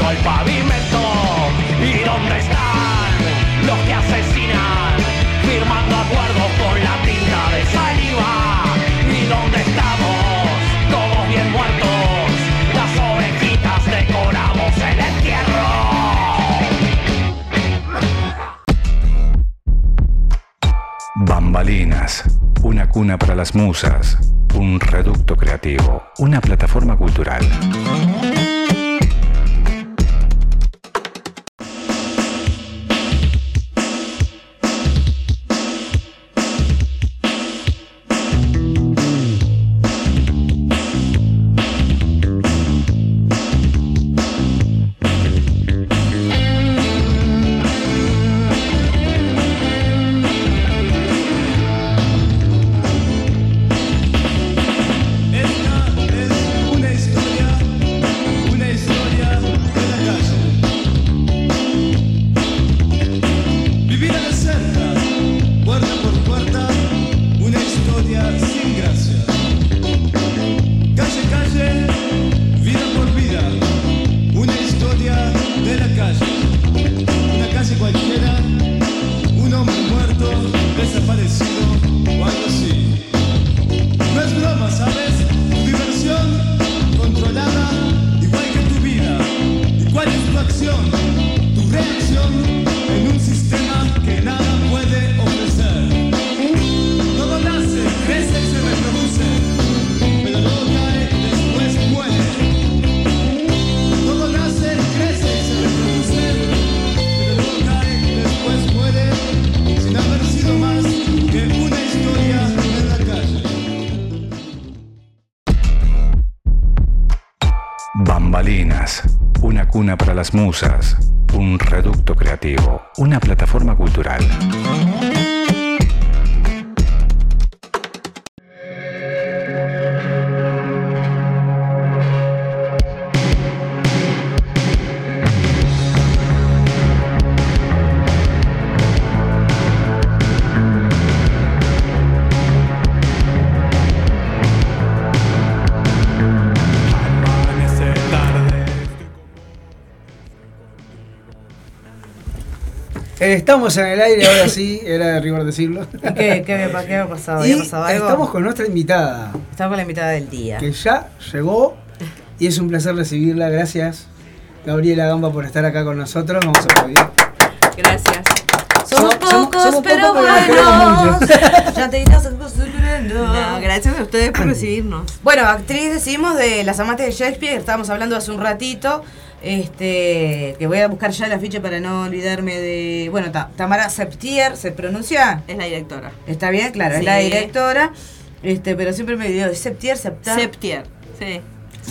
miro el pavimento. ¿Y dónde están los que asesinan? Firmando acuerdos con la tinta de saliva. ¿Y dónde estamos? Todos bien muertos. Las ovejitas decoramos el entierro.
Bambalinas, una cuna para las musas, un reducto creativo, una plataforma cultural.
Estamos en el aire, ahora sí, era de rigor decirlo.
¿Qué, qué, había, qué había pasado?
Y
¿Había pasado algo?
estamos con nuestra invitada,
Estamos con la invitada del día.
que ya llegó y es un placer recibirla. Gracias, Gabriela Gamba, por estar acá con nosotros. Vamos a aplaudir.
Gracias.
Somos
Somos-
pocos,
somos
pero
pocos, pero
buenos.
mucho. <laughs>
ya te acostumbrando.
No, gracias a ustedes por recibirnos.
Bueno, actriz decimos de Las amantes de Shakespeare, estábamos hablando hace un ratito. Este, que voy a buscar ya la ficha para no olvidarme de. Bueno, Ta- Tamara Septier, ¿se pronuncia?
Es la directora.
Está bien, claro, es la directora. Este, pero siempre me dio Septier, Septar.
Septier. Sí.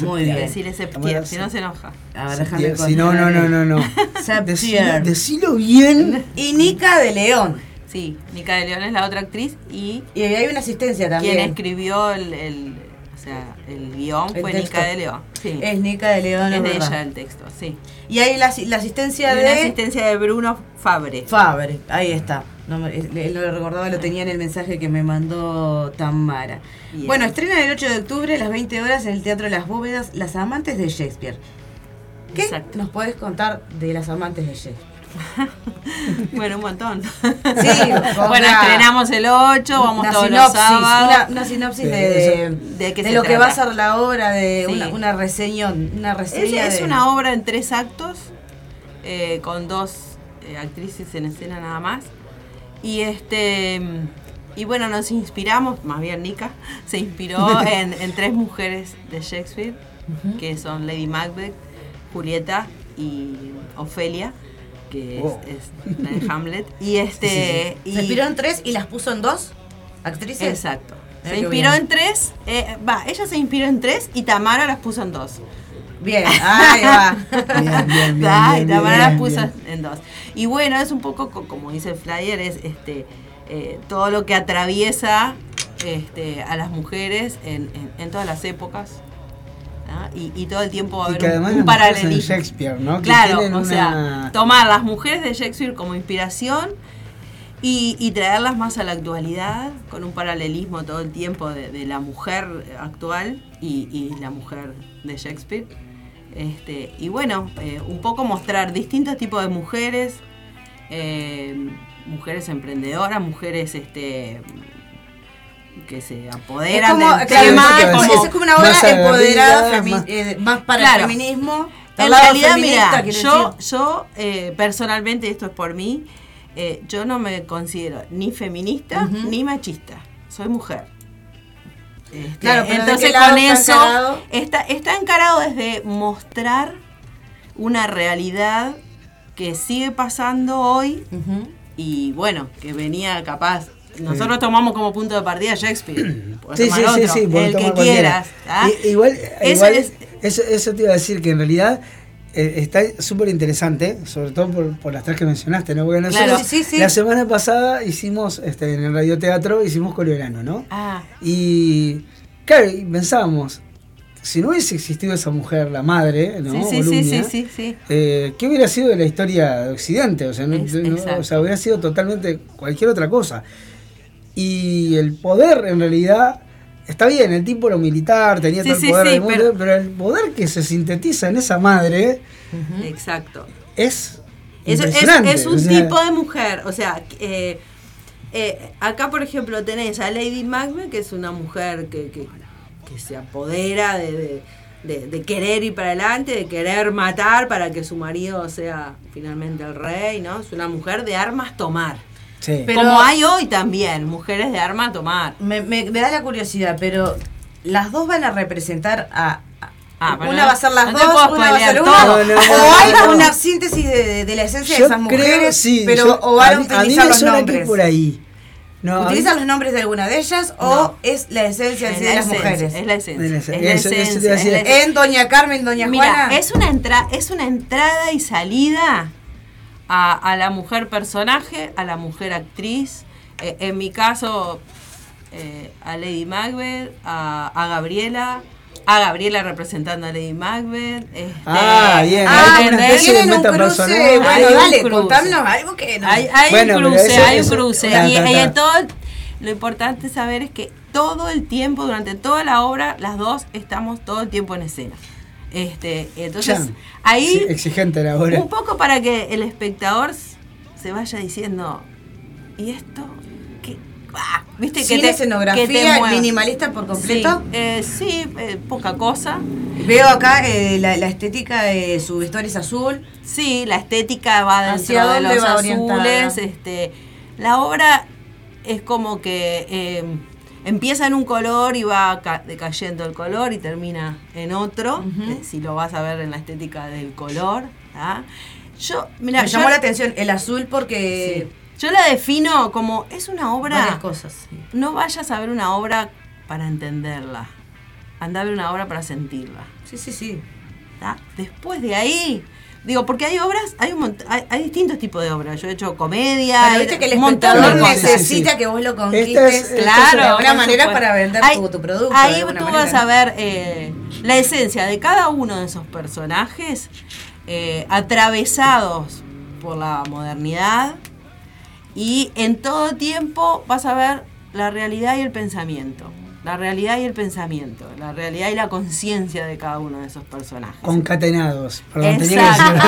Muy bien.
Decirle Septier, si no se enoja.
A ver, déjame
Si no, no, no, no, no. <laughs>
Septier.
Decilo, decilo bien.
Y Nica de León.
Sí, Nica de León es la otra actriz y
Y hay una asistencia también.
quien escribió el, el- o sea, el guion
El
fue
texto.
Nica de León. Sí.
Es Nica de León,
Es de ella el texto, sí.
Y hay la, la asistencia
Y
de
una asistencia de Bruno Fabre.
Fabre, ahí está. No, lo recordaba, lo tenía en el mensaje que me mandó Tamara.
Bien.
Bueno, estrena el 8 de octubre a las 20 horas en el Teatro Las Bóvedas, Las Amantes de Shakespeare. ¿Qué
Exacto.
nos podés contar de Las Amantes de Shakespeare? <laughs>
Bueno, un montón.
Sí, <laughs>
bueno, estrenamos el 8, vamos
una
todos
sinopsis,
los sábados.
una, una sinopsis de, de,
¿De qué
de
se
lo que va a ser la obra, de
Sí.
una, una reseña, una
Es,
reseña
es
de-
una obra en tres actos, eh, con dos eh, actrices en escena nada más. Y este y bueno, nos inspiramos, más bien Nika, se inspiró <laughs> en, en tres mujeres de Shakespeare, que son Lady Macbeth, Julieta y Ofelia, que es-
Wow.
es, la de Hamlet. Y este. y-
Se inspiró en tres y las puso en dos actrices.
Exacto.
Mira
Se inspiró
bien.
en tres, eh, va, ella se inspiró en tres y Tamara las puso en dos.
Bien, <laughs> ahí va.
Bien, bien, bien.
Ay,
bien,
Tamara
bien,
las puso
bien.
en dos. Y bueno, es un poco co- como dice el flyer, es este eh, todo lo que atraviesa este, a las mujeres en, en- en todas las épocas. ¿Ah? Y, y todo el tiempo va a
Y
haber
que
un,
además
un
las mujeres en
paralelismo.
Shakespeare, ¿no?
Claro, o sea, tomar las mujeres de Shakespeare como inspiración y, y traerlas más a la actualidad, con un paralelismo todo el tiempo de, de la mujer actual y, y la mujer de Shakespeare. Este, y bueno, eh, un poco mostrar distintos tipos de mujeres, eh, mujeres emprendedoras, mujeres este, que se
Es
apoderan
como,
del
claro,
tema.
es como una obra
Más
empoderada,
aguerrida,
femi-
más-
eh, más para
Claro.
el feminismo.
En realidad, mira, yo,
decir.
yo eh, personalmente, esto es por mí, eh, yo no me considero ni feminista ni machista. Soy mujer. Este,
Claro, pero ¿de
entonces con
está
eso
encarado?
está, está encarado desde mostrar una realidad que sigue pasando hoy y bueno, que venía capaz. Nosotros tomamos como punto de partida Shakespeare. <clears throat>
Sí, sí, sí,
el que
cualquiera.
quieras. ¿ah?
Igual,
Eso
igual
es-
eso, eso te iba a decir que en realidad eh, está súper interesante, sobre todo por, por las tres que mencionaste, ¿no? Porque nosotros
Claro.
Sí,
la semana pasada hicimos, este, en el radioteatro, hicimos Coreano, ¿no?
Ah,
Y claro, y pensábamos, si no hubiese existido esa mujer, la madre, ¿no?
sí, sí,
Volumnia,
sí, sí,
eh, ¿Qué hubiera sido de la historia de Occidente? O sea, no- o sea, hubiera sido totalmente cualquier otra cosa. Y el poder, en realidad, está bien, el tipo era militar, tenía
Sí,
todo el
sí,
poder
sí,
del mundo,
pero-
pero... el poder que se sintetiza en esa madre
Exacto.
es.
Es, es-
impresionante,
es un
o sea,
tipo de mujer, o sea, eh, eh, acá por ejemplo tenés a Lady Macbeth, que es una mujer que, que- que se apodera de, de- de- de querer ir para adelante, de querer matar para que su marido sea finalmente el rey, ¿no? Es una mujer de armas tomar.
Sí.
Pero-
Como hay hoy también, mujeres de armas tomar.
Me, me- me da la curiosidad, pero las dos van a representar a. a-
Ah,
una
no-
va a ser las
no
dos, una va a ser una.
No, no,
o hay
no.
una síntesis de, de- de la esencia de esas mujeres,
creo, sí,
pero
yo-
o van a, utilizar
mí me
los
suena
nombres.
es por ahí. No, a mí-
¿Utilizan los nombres de alguna de ellas o
No.
es la esencia en sí
Es
de
la
las
esencia,
mujeres?
Es la esencia.
Es la a
es la.
En Doña Carmen, Doña
Mira,
Juana.
es una, entra es una entrada y salida a, a la mujer personaje, a la mujer actriz. Eh, en mi caso, eh, a Lady Macbeth, a, a Gabriela, a Gabriela representando a Lady Macbeth. este,
Ah, bien,
Ah,
hay una
¿entendés?
especie de
tienen un cruce. Bueno,
Hay
dale,
cruce.
contanos algo que no.
Hay, hay
Bueno,
un cruce,
eso-
hay un
eso-
cruce.
ta,
y,
ta,
y en todo, lo importante saber es que todo el tiempo, durante toda la obra, las dos estamos todo el tiempo en escena. Este, entonces,
Chan.
ahí
Sí, exigente la obra.
un poco para que el espectador se vaya diciendo, ¿y esto? ¿Qué? Ah, ¿Viste?
Sin
que te,
escenografía,
que te mueva.
minimalista por completo.
Sí, eh, sí, eh, poca cosa.
Veo acá eh, la, la estética de su vestuario es azul.
Sí, la estética va
¿Hacia
dentro de los azules. Este, la obra es como que eh, empieza en un color y va ca- decayendo el color y termina en otro. Eh, si lo vas a ver en la estética del color. ¿tá? Yo, mira,
Me
yo,
llamó la atención el azul porque
sí. yo la defino como es una obra.
cosas. sí.
No vayas a ver una obra para entenderla. Anda a ver una obra para sentirla.
Sí, sí, sí.
¿tá? Después de ahí, digo, porque hay obras, hay, un hay, hay distintos tipos de obras. Yo he hecho comedia,
Pero
hay
viste que el espectador
cosas.
Sí, sí, sí.
necesita que vos lo conquistes
es- esta
Claro,
alguna
por
manera
supuesto.
para vender
Ahí-
tu, tu producto.
Ahí tú vas a ver eh, la esencia de cada uno de esos personajes eh, atravesados por la modernidad y en todo tiempo vas a ver la realidad y el pensamiento. La realidad y el pensamiento, la realidad y la conciencia de cada uno de esos personajes.
Concatenados. Perdón, tenía que decirlo.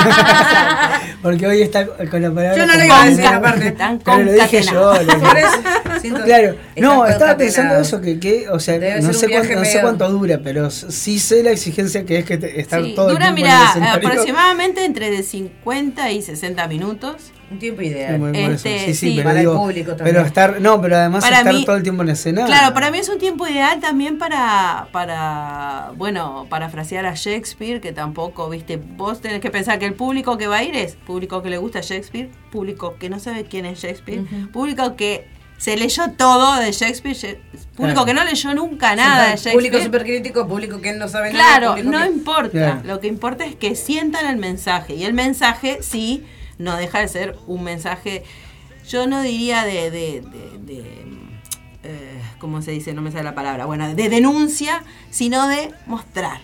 Porque hoy está con la palabra.
Yo no lo iba a decir, aparte.
Están
Pero lo dije yo. lo- Claro, no, estaba pensando eso, que, que o sea,
Debe
no sé, cuánto, no sé
medio-
cuánto dura, pero sí sé la exigencia que es que te- estar
Sí,
todo el
dura,
tiempo en el
mira, aproximadamente entre de 50 y 60 minutos.
Un tiempo ideal.
muy-.
Este,
sí, sí,
sí.
pero
Para el
digo,
público también.
pero estar, no, pero además
Para
estar
mí-
todo el tiempo en escena.
Claro, para mí es un tiempo ideal también para, para, bueno, parafrasear a Shakespeare, que tampoco, viste, vos tenés que pensar que el público que va a ir es público que le gusta Shakespeare, público que no sabe quién es Shakespeare, público que se leyó todo de Shakespeare, público
Claro.
que no leyó nunca nada de Shakespeare.
Público super crítico, público que no sabe nada.
Claro,
público
no
que-
importa.
Claro.
Lo que importa es que sientan el mensaje. Y el mensaje, sí, no deja de ser un mensaje, yo no diría de, de, de- de, eh, ¿cómo se dice? No me sale la palabra. Bueno, de denuncia, sino de mostrar.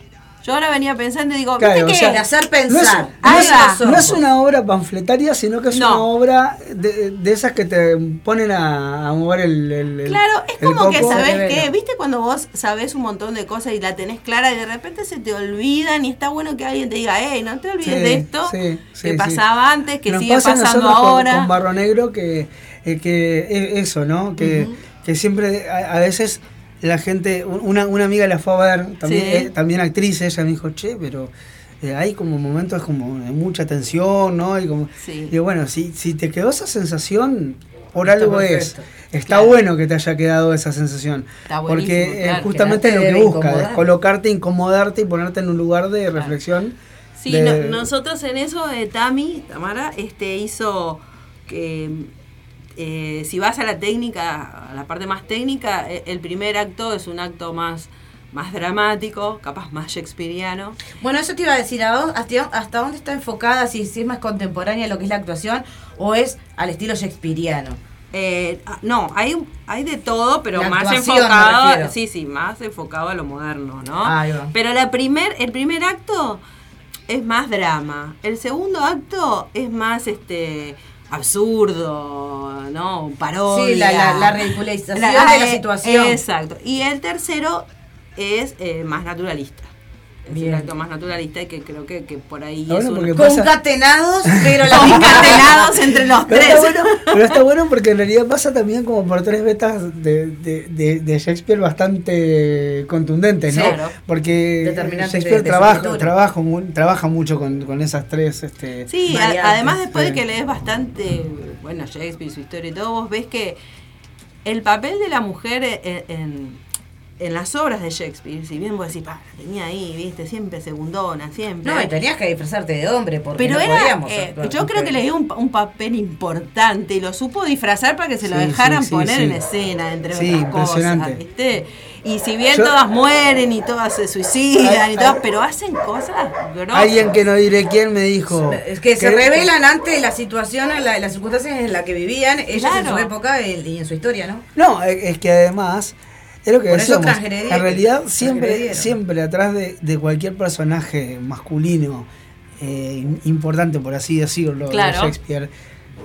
Yo ahora venía pensando y digo,
Claro,
¿viste
o
qué?
sea,
de hacer
No es,
pensar.
no es-
va.
no es una obra panfletaria, sino que es
No.
una obra de, de esas que te ponen a, a mover el, el- el-
Claro, es
el
como que sabes que, viste cuando vos sabés un montón de cosas y la tenés clara y de repente se te olvidan y está bueno que alguien te diga, hey, no te olvides
Sí,
de esto
sí,
que
sí,
pasaba antes, que
Nos
sigue
pasa
pasando
nosotros con-
ahora.
Con, Barro Negro que, eh, que eh, eso, ¿no? Que, que siempre, a, a veces la gente, un- una, una amiga la fue a ver, también,
Sí.
eh, también actriz, ella me dijo, che, pero eh, hay como momentos como de mucha tensión, ¿no? Y como,
Sí.
digo, bueno, si, si te quedó esa sensación, por
Está
algo es. Está
Claro.
bueno que te haya quedado esa sensación.
Está
porque eh,
claro.
justamente es lo que busca,
incomodar.
descolocarte, incomodarte y ponerte en un lugar de reflexión.
Sí,
de-
no- nosotros en eso de Tami, Tamara, este hizo que eh, si vas a la técnica, a la parte más técnica, eh, el primer acto es un acto más, más dramático, capaz más shakespeariano.
Bueno, eso te iba a decir, ¿a dónde- ¿hasta, hasta dónde está enfocada? Si, si es más contemporánea lo que es la actuación o es al estilo shakespeariano.
Eh, ah, no, hay, hay de todo, pero
La
más enfocado, sí, sí, más enfocado a lo moderno, ¿no? Pero la primer, el primer acto es más drama. El segundo acto es más este absurdo, ¿no? Parodia.
Sí, la, la, la ridiculización
La-
de la
eh,
situación.
Exacto. Y el tercero es eh, más naturalista. Es
Bien.
un acto más naturalista y que creo que, que por ahí
Ah,
es
bueno,
un-
porque pasa-
Concatenados, pero <laughs> la
concatenados entre los
Pero
tres.
está, bueno, pero está bueno porque en realidad pasa también como por tres vetas de, de, de- de Shakespeare bastante contundentes, ¿no?
Claro.
Porque Shakespeare trabaja, trabaja, mu- trabaja mucho con, con esas tres. Este,
Sí, a- además después de que lees bastante, bueno, Shakespeare, su historia y todo, vos ves que el papel de la mujer en, en- en las obras de Shakespeare, si bien vos decís, pa, la tenía ahí, viste, siempre segundona, siempre.
No, y tenías que disfrazarte de hombre porque
pero
no
era,
podíamos
eh,
actuar
yo creo que le dio un, un papel importante y lo supo disfrazar para que se lo
Sí,
dejaran
sí, sí,
poner
sí.
en escena, entre
Sí,
otras cosas. ¿viste? Y si bien
Yo-
todas mueren y todas se suicidan
Hay-
y todas,
hay-
pero hacen cosas grosas.
Alguien que no diré quién me dijo.
Es que se revelan ante la situación, la- las circunstancias en las que vivían ellos en su época y y en su historia, ¿no?
No, es que además, es lo que
Por
decíamos, en realidad siempre, siempre atrás de, de cualquier personaje masculino eh, importante, por así decirlo, de
Claro.
Shakespeare,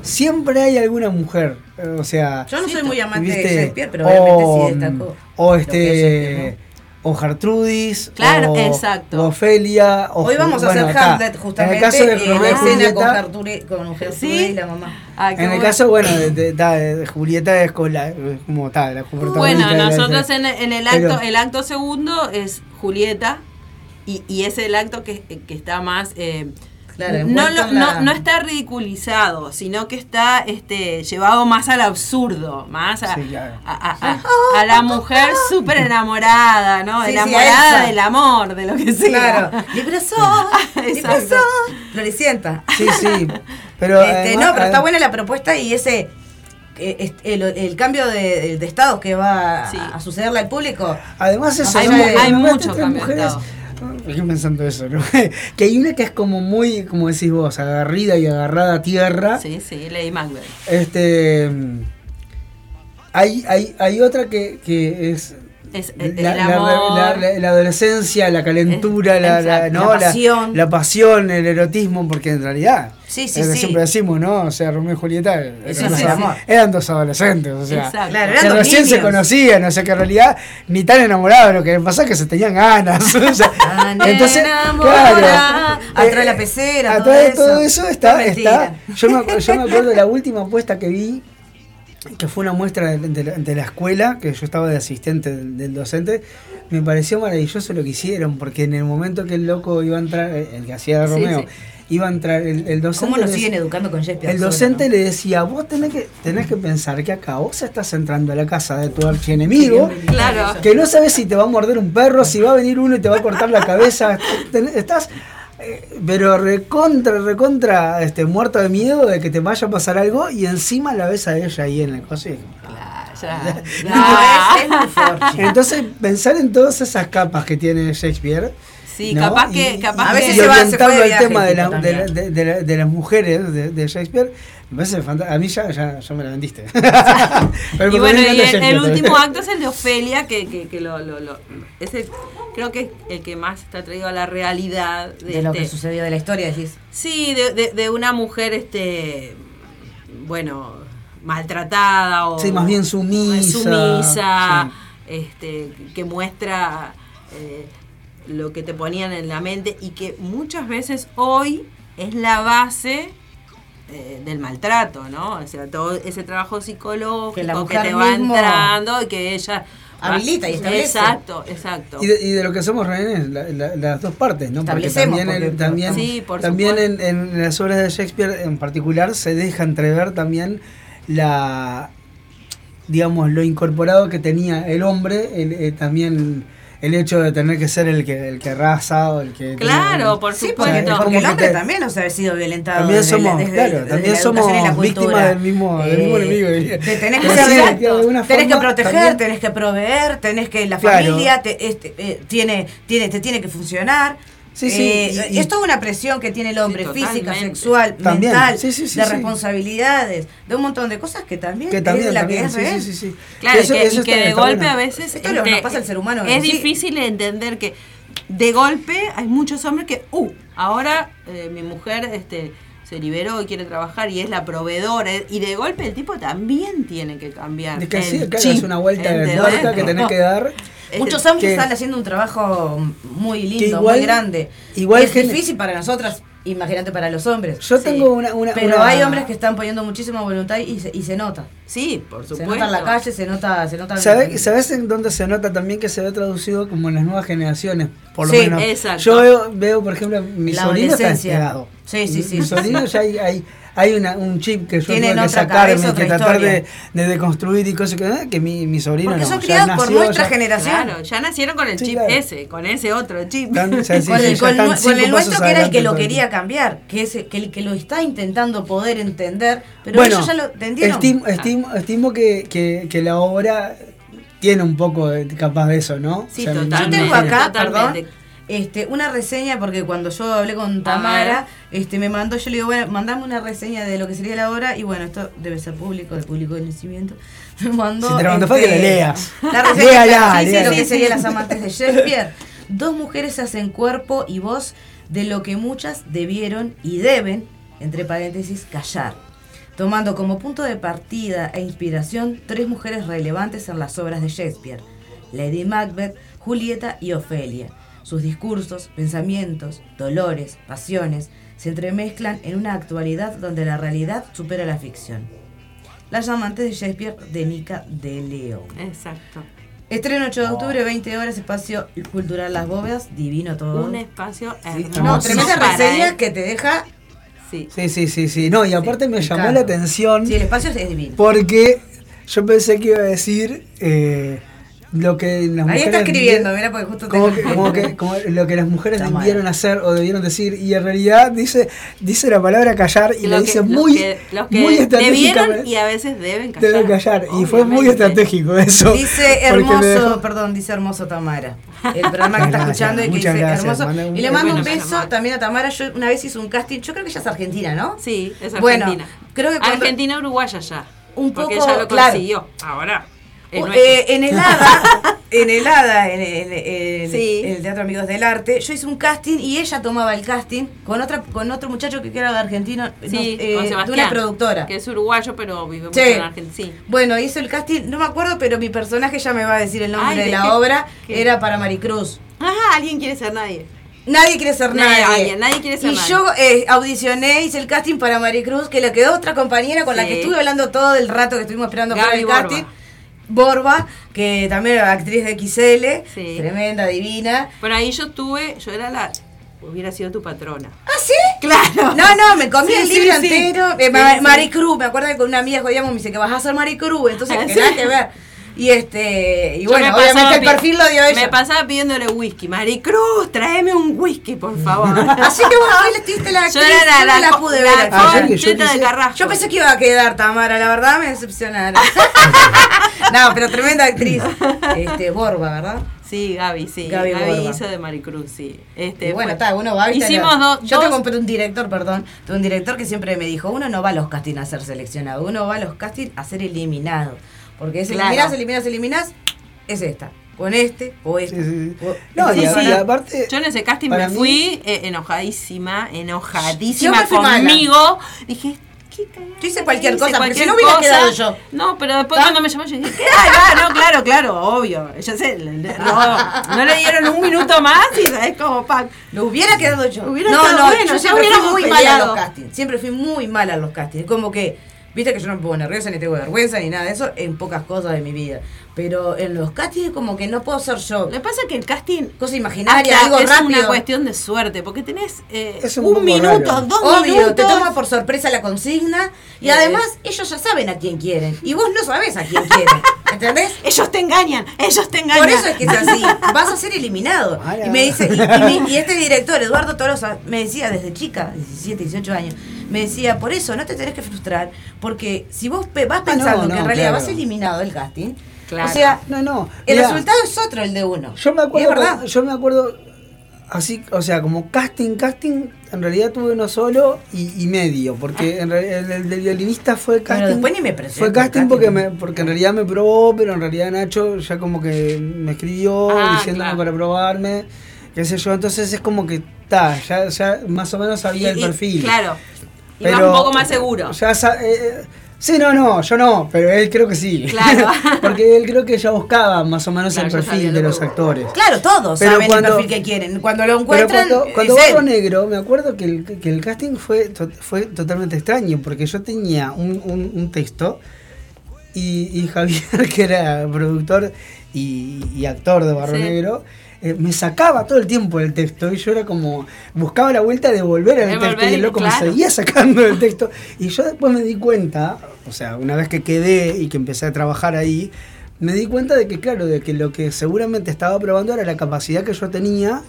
siempre hay alguna mujer, o sea...
Yo no soy muy amante de
¿viste?
Shakespeare, pero obviamente
o,
sí destacó.
O
lo que es Shakespeare,
este... O Gertrudis,
Claro,
o,
exacto.
o Ofelia, o
Hoy vamos a
bueno,
hacer
acá,
Hamlet justamente
En el caso de
eh,
Romeo
escena con
Julieta,
Gertrude, con Gertrude
¿Sí?
y la mamá.
Ah,
en el
bueno.
caso, bueno, de, de- ta, de Julieta es con la, como tal, la
Bueno,
de
nosotros en, en el acto,
Pero-
el acto segundo es Julieta y, y es el acto que, que está más eh,
Claro,
no, lo-
la-
no, no está ridiculizado, sino que está este llevado más al absurdo, más a,
Sí, claro.
a, a- a- a la mujer súper enamorada, ¿no?
Sí,
enamorada del amor, de lo que sea.
Claro. Libre <laughs> soy. Floricienta.
Sí, sí. Pero,
Este,
además-
no, pero está
adem-
buena la propuesta y ese eh, el, el cambio de, de estado que va
Sí.
a sucederle al público.
Además eso,
Hay hay
nombraste
mucho cambio de
mujeres,
estado. <laughs>
Estoy pensando eso, ¿no? <laughs> que hay una que es como muy, como decís vos, agarrida y agarrada a tierra.
Sí, sí, Lady Macbeth.
Este hay, hay, hay otra que, que es
Es eh,
la,
el amor.
la- la- la adolescencia, la calentura,
Es-
la. ¿no?
La pasión.
la pasión, el erotismo, porque en realidad
Sí, sí,
es lo que
sí.
siempre decimos, ¿no? O sea, Romeo y Julieta eran,
Eso es
eran dos adolescentes, o sea.
Claro,
que
eran
recién se
niños.
conocían, o sea que en realidad ni tan enamorados, lo que pasa es que se tenían ganas. <laughs> o sea,
Tan
entonces,
enamorada,
claro,
atrás de
eh,
la pecera,
atrás
todo
de
eso.
todo eso está,
No, mentira.
está yo, me, yo me acuerdo de la última apuesta que vi, que fue una muestra de, de la, de la escuela, que yo estaba de asistente del, del docente, me pareció maravilloso lo que hicieron, porque en el momento que el loco iba a entrar, el que hacía de Romeo,
sí.
iba a entrar, el, el docente...
¿Cómo nos
le
siguen
decía-
educando con Shakespeare?
el docente le decía, vos tenés que, tenés que pensar que acá vos estás entrando a la casa de tu archienemigo,
Claro.
que no sabes si te va a morder un perro, si va a venir uno y te va a cortar la cabeza. <laughs> Estás, pero recontra, recontra, este, muerto de miedo de que te vaya a pasar algo y encima la ves a ella ahí en el coso.
Claro. <laughs> Ya.
Entonces, pensar en todas esas capas que tiene Shakespeare.
Sí,
¿no?
capaz que-
Y-
capaz
y-
A veces
y
se va- se
orientarlo
fue de
al
viaje,
tema de, la- de de- de la- de las mujeres de, de Shakespeare. Me parece fantástico. A mí ya, ya, ya me la vendiste. <laughs> Pero
Y bueno, y el, el
también.
último acto es el de Ofelia, que, que, que lo, lo, lo- ese creo que es el que más está traído a la realidad de,
De lo que
este-
sucedió de la historia, decís.
Sí, de, de, de una mujer, este, bueno, maltratada o
Sí, más bien sumisa.
sumisa, este, que muestra eh, lo que te ponían en la mente y que muchas veces hoy es la base eh, del maltrato, ¿no? O sea, todo ese trabajo psicológico
Que
te va entrando y que ella
habilita y establece.
Exacto, exacto.
Y de, y de lo que hacemos rehenes, la- la- las dos partes, ¿no? Porque también,
Sí, por
también en, las obras de Shakespeare en particular se deja entrever también la, digamos, lo incorporado que tenía el hombre, el, eh, también el hecho de tener que ser el que el que raza o el que
Claro, por
Sí,
supuesto.
porque, porque el hombre
te-
también nos ha sido violentado.
También
desde la-
somos,
desde-
claro,
desde
también somos víctimas del mismo, del mismo
Eh,
enemigo.
Te tenés que proteger,
también-
tenés que proveer, tenés que la
Claro.
familia te, este, eh, tiene, tiene, te tiene que funcionar.
Sí, sí,
Eh,
y- y-
es toda una presión que tiene el hombre,
Sí,
física, sexual,
También,
mental,
sí, sí, sí,
de
sí.
responsabilidades, de un montón de cosas que también,
Que
es
también,
de la
también,
que es
sí,
real.
sí, sí, sí.
Claro,
Eso-
que,
eso
y que de golpe a veces
Esto es lo que nos pasa al ser humano,
es
sí.
difícil entender que de golpe hay muchos hombres que, uh, ahora eh, mi mujer este, se liberó y quiere trabajar y es la proveedora y de golpe el tipo también tiene que cambiar.
Es que
el
sí, es una vuelta de que tenés que dar.
Muchos hombres
que-
están haciendo un trabajo muy lindo,
igual-
muy grande.
igual
es difícil para nosotras, imagínate para los hombres.
Yo
Sí.
tengo una, una
Pero
una-
hay hombres que están poniendo muchísima voluntad y se, y se nota.
Sí, por
Se
supuesto.
nota en la calle, se nota, se nota.
¿Sabes, ¿Sabes en dónde se nota también que se ve traducido como en las nuevas generaciones? Por lo
Sí,
menos.
exacto.
Yo veo, veo, por ejemplo, mi
La
sobrino está.
Sí, sí, sí.
Mi sobrino ya hay, hay, hay una, un chip que yo tengo que sacarme, que tratar de, de deconstruir y cosas que, eh, que mi, mi sobrino
Porque
no,
son
ya
criados por nuestra
ya-
generación.
Claro, ya nacieron con el
Sí,
chip
claro.
ese, con ese otro chip.
Están- o sea, sí,
con
sí,
el, con con el nuestro que era el que lo quería cambiar, que es el que, el que lo está intentando poder entender, pero
bueno,
ellos ya lo entendieron.
estimo, estimo, estimo que, que, que la obra tiene un poco de, capaz de eso, ¿no?
Sí,
me-
Yo
totalmente.
tengo acá,
totalmente.
perdón, este, una reseña, porque cuando yo hablé con Tamara, este, me mandó, yo le digo, bueno, mandame una reseña de lo que sería la obra, y bueno, esto debe ser público, de público conocimiento. <laughs> Me mandó.
Si te la mandó fue que la leas.
La <laughs> reseña,
Léala,
sí, sí,
léala.
lo que sería las amantes de Shakespeare. Dos mujeres hacen cuerpo y voz de lo que muchas debieron y deben, entre paréntesis, callar. Tomando como punto de partida e inspiración tres mujeres relevantes en las obras de Shakespeare: Lady Macbeth, Julieta y Ofelia. Sus discursos, pensamientos, dolores, pasiones se entremezclan en una actualidad donde la realidad supera la ficción. Las amantes de Shakespeare de Nica de León.
Exacto.
Estreno 8 de octubre, 20 horas, espacio cultural Las Bóvedas, divino todo.
Un espacio
Sí,
no, tremenda reseña
él.
que te deja.
Sí.
Sí, sí, sí, sí. No, y aparte me
me
llamó la atención
Sí, el espacio es divino.
porque yo pensé que iba a decir eh, lo que las
Ahí
mujeres...
está escribiendo, mira, porque justo
Como
tengo-
que, como que <laughs> como lo que las mujeres
Está mal.
debieron hacer o debieron decir y en realidad dice dice la palabra callar y
Lo
la
que-
dice
los
muy
que- los que
muy
debieron y a veces deben callar.
deben callar y fue muy estratégico eso
Dice
porque
hermoso,
dejó-
perdón, dice hermoso Tamara. El <laughs> programa que está
Gracias,
escuchando y que dice
gracias,
hermoso.
un-
Y le mando un
Bueno,
beso
Tamara.
también a Tamara. Yo una vez hice un casting, yo creo que ella es argentina, ¿no?
Sí, es
Bueno,
Argentina.
creo que cuando-
Argentina, Uruguaya ya.
Un
porque
poco,
ya lo
claro.
consiguió. Ahora.
Eh, en el ADA, <laughs> en el ADA, en, el- en-
Sí.
en el Teatro Amigos del Arte, yo hice un casting y ella tomaba el casting con otra con otro muchacho que era argentino, no,
sí,
eh,
con
de
Sebastián,
una productora.
Que es uruguayo, pero vive mucho en Argentina. Sí.
Bueno, hizo el casting, no me acuerdo, pero mi personaje ya me va a decir el nombre
Ay,
de
¿de
la
qué?
obra,
¿Qué?
era para Maricruz.
Ajá, alguien quiere ser nadie.
Nadie quiere ser
Nadie,
nadie.
quiere ser
y
nadie.
yo eh, audicioné, hice el casting para Maricruz, que le quedó otra compañera con la que estuve hablando todo el rato que estuvimos esperando para el
Borba.
casting. Borba, que también era actriz de XL,
Sí.
tremenda, divina.
Pero ahí yo estuve, yo era la. Hubiera sido tu patrona.
¿Ah, sí?
Claro.
No, no, me comí
Sí,
el libro
sí.
entero. Eh. Maricruz, me acuerdo que con una amiga jodíamos, me dice que vas a ser Maricruz, entonces
Ah,
que que ver. Y este, y
Yo
bueno,
me pasaba
obviamente el perfil lo dio ella.
Me pasaba pidiéndole whisky. Maricruz, tráeme un whisky, por favor. <laughs>
Así que bueno, hoy le tuviste la
Yo
actriz,
era la,
yo
la,
pude
la
ver.
Yo-
de Carrasco.
Pensé que iba a quedar Tamara, la verdad me decepcionaron. <laughs> <laughs> no, pero tremenda actriz. Este, Borba, ¿verdad?
Sí, Gaby, sí.
Gaby
Gaby, hizo de Maricruz, sí. Este,
Y bueno, está, uno va ¿viste?
Hicimos dos.
Yo
dos-
tengo un, un director, perdón, tengo un director que siempre me dijo, uno no va a los castings a ser seleccionado, uno va a los castings a ser eliminado. Porque es
Claro.
eliminás, eliminás, eliminás, es esta. Con este o este.
Sí, sí, sí.
O-
No,
Sí,
y, a-
sí.
y aparte.
Yo en ese casting
para
me
mí-
fui eh, enojadísima,
Yo
enojadísima
me fui mala.
conmigo. Dije, ¿qué cagada
Yo hice cualquier
hice?
cosa, porque
Cualquier
si no hubiera
cosa.
quedado yo.
No, pero después
¿Ah?
cuando me llamó yo dije, ¿qué? Va, no, claro, claro, obvio. Sé, no, <laughs> no le dieron un minuto más y sabes como pack.
Lo hubiera quedado yo.
Hubiera
no,
quedado
no,
bueno,
yo siempre fui muy mala a los castings. Siempre fui muy mala a los castings. Como que, viste que yo no me pongo nerviosa, ni tengo vergüenza, ni nada de eso, en pocas cosas de mi vida. Pero en los castings como que no puedo ser yo.
Lo que pasa es que el casting
Cosa imaginaria, algo
es
rápido.
una cuestión de suerte, porque tenés eh,
Es un
minuto,
raro.
dos
Obvio,
minutos.
te toma por sorpresa la consigna y
Eh.
además ellos ya saben a quién quieren y vos no sabés a quién quieren. ¿Entendés? <laughs>
Ellos te engañan, ellos te engañan.
Por eso es que es así, vas a ser eliminado. Y me dice, y, y este director, Eduardo Tolosa, me decía desde chica, 17, 18 años, me decía, por eso no te tenés que frustrar, porque si vos pe- vas
Ah, no,
pensando
no,
que en realidad
claro.
vas eliminado del casting,
Claro.
o sea,
No, no.
el
mirá,
resultado es otro el de uno.
Yo me acuerdo.
es verdad.
con- yo me acuerdo. Así, o sea, como casting, casting, en realidad tuve uno solo y, y medio, porque en realidad el, el del violinista fue casting.
después ni me
Fue casting
casting.
porque, me, porque en realidad me probó, pero en realidad Nacho ya como que me escribió
Ah,
diciéndome
claro.
para probarme, qué sé yo, entonces es como que está, ya, ya más o menos sabía el
y-
perfil.
Y vas un poco más seguro.
Ya eh, eh, sí, no, no, yo no, pero él creo que sí.
Claro. <laughs>
Porque él creo que ya buscaba más o menos
Claro,
el perfil de los actores.
Claro, todos
Pero
saben
cuando-
el perfil que quieren. Cuando lo
Pero
encuentran,
cuando, Barro. Negro, me acuerdo que el, que el casting fue, to- fue totalmente extraño, porque yo tenía un, un- un texto y, y Javier, <laughs> que era productor y, y actor de Barro
Sí.
Negro, eh, me sacaba todo el tiempo el texto y yo era como, buscaba la vuelta de volver al texto
volver
y el loco
claro.
me seguía <laughs> sacando el texto. Y yo después me di cuenta, o sea, una vez que quedé y que empecé a trabajar ahí, me di cuenta de que, claro, de que lo que seguramente estaba probando era la capacidad que yo tenía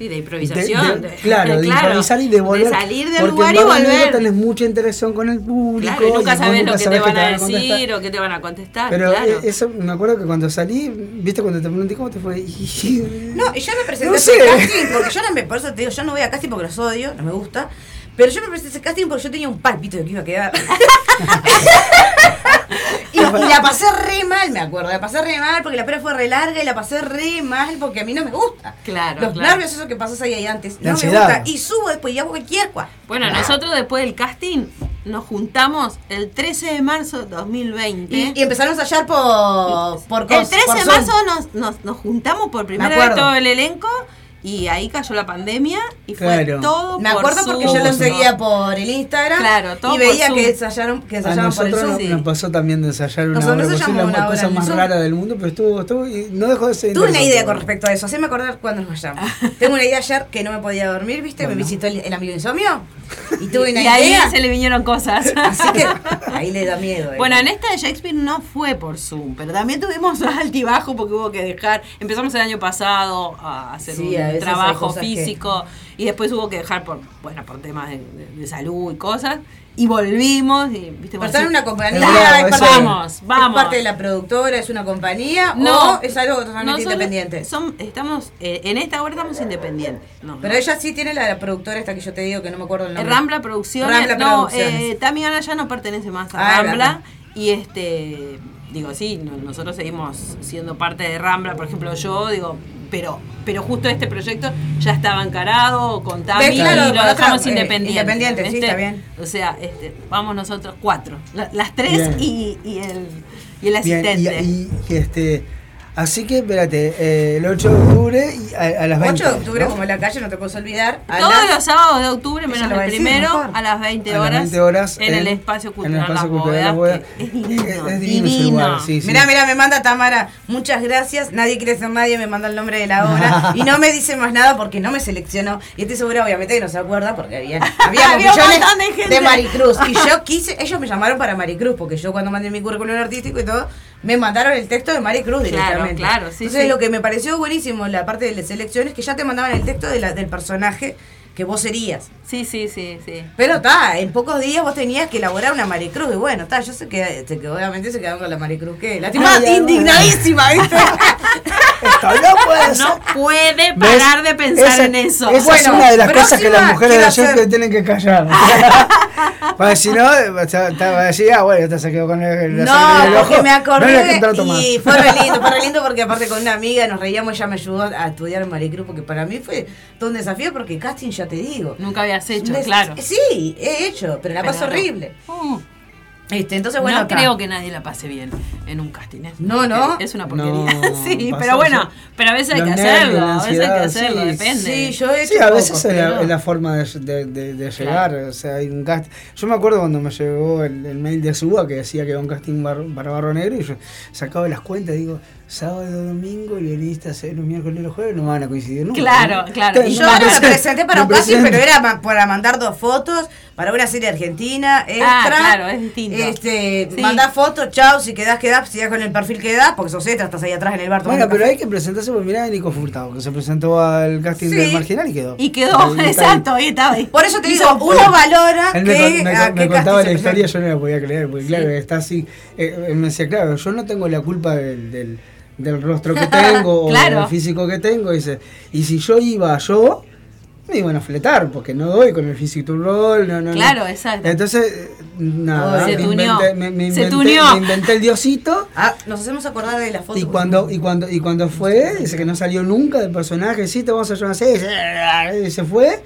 Sí, de
de-
improvisación.
de- <laughs> claro, de <laughs> improvisar y de volver.
De salir del lugar y volver.
tenés mucha interacción con el público.
Claro, y nunca sabes lo que te van a decir o qué te van a contestar.
Pero
claro.
eh, eso me acuerdo que cuando salí, viste cuando te pregunté cómo te fue. Y- <laughs>
No, y yo me presenté
No
a casting porque yo no me, por eso te digo, yo no voy a casting porque los odio, no me gusta. Pero yo me presenté a ese casting porque yo tenía un palpito de que iba a quedar. <laughs> y, la pasé re mal, me acuerdo. La pasé re mal porque la prueba fue re larga y la pasé re mal porque a mí no me gusta.
Claro,
Los
claro.
nervios, eso que pasás ahí antes,
La
no me gusta. Y subo después y hago cualquier cual.
Bueno, nosotros después del casting nos juntamos el 13 de marzo de 2020.
Y, y empezaron a ensayar por, por
el
cos-
13
por
de marzo nos, nos, nos juntamos por primera vez todo el elenco y ahí cayó la pandemia y fue
Claro.
todo
Me
por
acuerdo porque
Zoom.
yo lo seguía por el Instagram.
Claro, todo
y veía que ensayaron, que
A
ensayaban por el Zoom.
nos, nos pasó también de ensayar una
Nosotros
hora,
ensayamos una
la
hora
cosa más
Zoom.
rara del mundo, pero estuvo, estuvo y no dejó de ser
Tuve una idea con respecto a eso, haceme acordar cuando nos vayamos. <laughs> Tengo una idea ayer que no me podía dormir, ¿viste? Me visitó el, el amigo insomnio y tuve <laughs> una
Y ahí
idea.
se le vinieron cosas. <laughs>
Así que ahí le da miedo. eh.
Bueno, en esta de Shakespeare no fue por Zoom, pero también tuvimos altibajo porque hubo que dejar. Empezamos el año pasado a hacer
Sí,
un
veces
trabajo
que-
físico y después hubo que dejar por, bueno, por temas de, de- de salud y cosas. Y volvimos y, viste, bueno,
una compañía,
es
es.
Vamos, vamos.
es parte de la productora, es una compañía
No,
o es algo totalmente independiente.
son- estamos, eh, en esta hora estamos independientes. No,
Pero
no.
ella sí tiene la, la productora esta que yo te digo que no me acuerdo el
Eh,
nombre.
Rambla Producciones.
Rambla
no,
Producciones.
eh, Tami Ana ya no pertenece más a
Ah,
Rambla.
Rambla.
Y este, digo, sí, no- nosotros seguimos siendo parte de Rambla, por ejemplo, yo, digo, pero pero justo este proyecto ya estaba encarado con Tami
claro,
y lo
otra,
dejamos
eh,
independiente.
independiente, sí, está bien.
O sea, este, vamos nosotros cuatro, la- las tres y, y el, y el
Bien,
asistente.
y, y- y, este, Así que, espérate, eh, el 8 de octubre y a, a las 20.
8 de octubre,
¿no?
como en la calle, no te puedes olvidar.
Todos
las-
los sábados de octubre, menos el primero,
mejor.
a las 20
A las
horas.
20 horas
en, el
en-
espacio
en
cultural.
el espacio
Las que Es divino.
Es- es divino ese
divino.
lugar, sí, sí.
Mirá, mirá, me manda Tamara, muchas gracias, nadie quiere ser nadie, me manda el nombre de la obra <laughs> y no me dice más nada porque no me seleccionó. Y estoy segura, obviamente, que no se acuerda porque había, <laughs> había
Había un
millones
montón de gente.
de Maricruz. Y yo <laughs> quise, ellos me llamaron para Maricruz porque yo cuando mandé mi currículum artístico y todo, me mandaron el texto de Maricruz
Claro,
directamente.
claro, sí,
Entonces
sí.
lo que me pareció buenísimo en la parte de las selecciones es que ya te mandaban el texto de la- del personaje que vos serías.
Sí, sí, sí, sí.
Pero está, en pocos días vos tenías que elaborar una Maricruz. Y bueno, está, yo sé que, obviamente se quedaron con la Maricruz. que La indignadísima, ¿viste? <laughs>
Esto no puede ser.
No puede
¿Ves?
parar de pensar
Esa-
en eso.
Esa es una de las cosas que las mujeres de
hacer-
Shakespeare tienen que callar. <laughs> Porque si no, va a va a decir, ah, bueno, esta se quedó con el, la
No,
ojo.
porque me
No
acordé
más.
y fue re lindo, fue re lindo porque aparte con una amiga nos reíamos, ella me ayudó a estudiar en Maricruz porque para mí fue todo un desafío porque casting ya te digo.
Nunca habías hecho,
Des-
claro.
Sí, he hecho, pero la
Pero
paso
no.
horrible.
Mm.
Este, entonces bueno,
no creo que nadie la pase bien en un casting. ¿eh?
No, no.
Es una porquería.
No, <laughs>
sí, pero bueno, pero a veces hay que
nervios,
hacerlo. A veces hay que hacerlo,
sí.
depende.
Sí, yo he hecho
Sí, a veces
poco,
es, la,
pero-
es la forma de, de- de- de llegar, o sea, hay un casting. Yo me acuerdo cuando me llegó el, el mail de Suba que decía que era un casting bar- para Barro Negro y yo sacaba las cuentas y digo, sábado, domingo, guionista, hacer un miércoles y los jueves no van a coincidir nunca.
Claro,
¿no?
claro.
Entonces,
Y
no
yo
me
me presenté para un casting,
presento.
pero era ma- para mandar dos fotos para una serie argentina extra.
Ah, claro, es distinto.
Este,
Sí.
mandás fotos, chao, si quedás, quedás, si quedás con el perfil quedás, porque sos extra, estás ahí atrás en el bar
Bueno, pero
café.
hay que presentarse mirar a Nico Furtado, que se presentó al casting
Sí.
del Marginal y quedó.
Y quedó, <laughs> exacto, ahí estaba.
Por eso te digo,
un
uno valora
Él me,
que
con- me-
a
me
qué
contaba la historia, yo no la podía creer, porque claro, está así. eh, me decía, claro, yo no tengo la culpa del, del, del rostro que <laughs> tengo
Claro.
o del físico que tengo. Dice, y si yo iba yo, me iban a fletar, porque no doy con el físico rol. No, no, no.
Claro, exacto.
Entonces, nada,
Se
me,
tuneó.
inventé, me, me
Se
inventé, me inventé el diosito.
Ah, nos hacemos acordar de la foto.
Y cuando, y cuando, y cuando fue, dice que no salió nunca del personaje, sí, te vamos a ayudar a hacer, y se fue,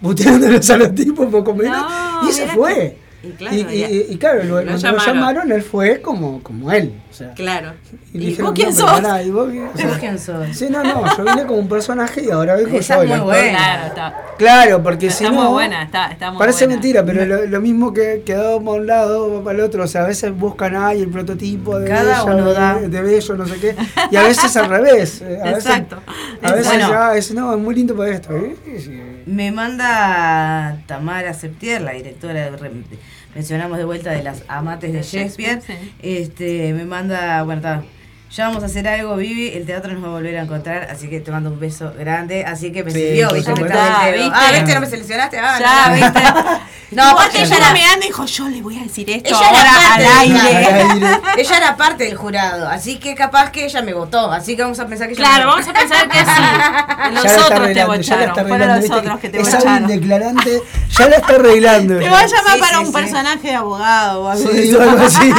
puteándolos a los tipos poco menos,
No,
y se fue.
Y claro,
y, y- claro, lo,
Lo
cuando lo
llamaron.
llamaron, él fue como, como él. O sea,
Claro.
y
¿Y,
le dijeron,
vos quién
"No, pero
sos?
pará, ¿y vos qué?". O sea,
¿Vos quién sos?
Sí, no, no, yo vine como un personaje y ahora vengo yo.
muy buena.
Claro, está.
Claro, porque
Está
si
muy
no.
buena, está- está muy
parece
buena.
mentira, pero lo, lo mismo que quedábamos a un lado o para el otro. O sea, a veces buscan ahí el prototipo de
Cada uno da.
de, de bello, no sé qué. Y a veces al revés. eh, A veces,
Exacto.
A veces
Bueno.
ya es, no, es muy lindo para esto. ¿eh? Sí.
Me manda Tamara Septier, la directora, de mencionamos de vuelta de las amantes de Shakespeare. Este, me manda, bueno, está. Ya vamos a hacer algo, Vivi. El teatro nos va a volver a encontrar, así que te mando un beso grande. Así que me
Sí,
sirvió, ¿viste? Me
Ah.
Ah, ¿viste? ¿No me seleccionaste? Ah,
Ya,
no.
¿viste? <laughs>
No,
que
ella era-
mirando y dijo, yo le voy a decir esto
Ella era
ahora al
del-
aire.
Al aire.
Ella era parte del jurado, así que capaz que ella me votó. Así que vamos a pensar que ella
Claro,
me
vamos a pensar que sí. <laughs>
Ya la
Los
está
otros te
está
Fueron
arreglando.
los que te
es algo
bocharon.
indeclarante, ya la está arreglando.
Te va a llamar
Sí,
para
sí,
un
sí.
personaje de abogado o algo de
Sí, <laughs> algo así.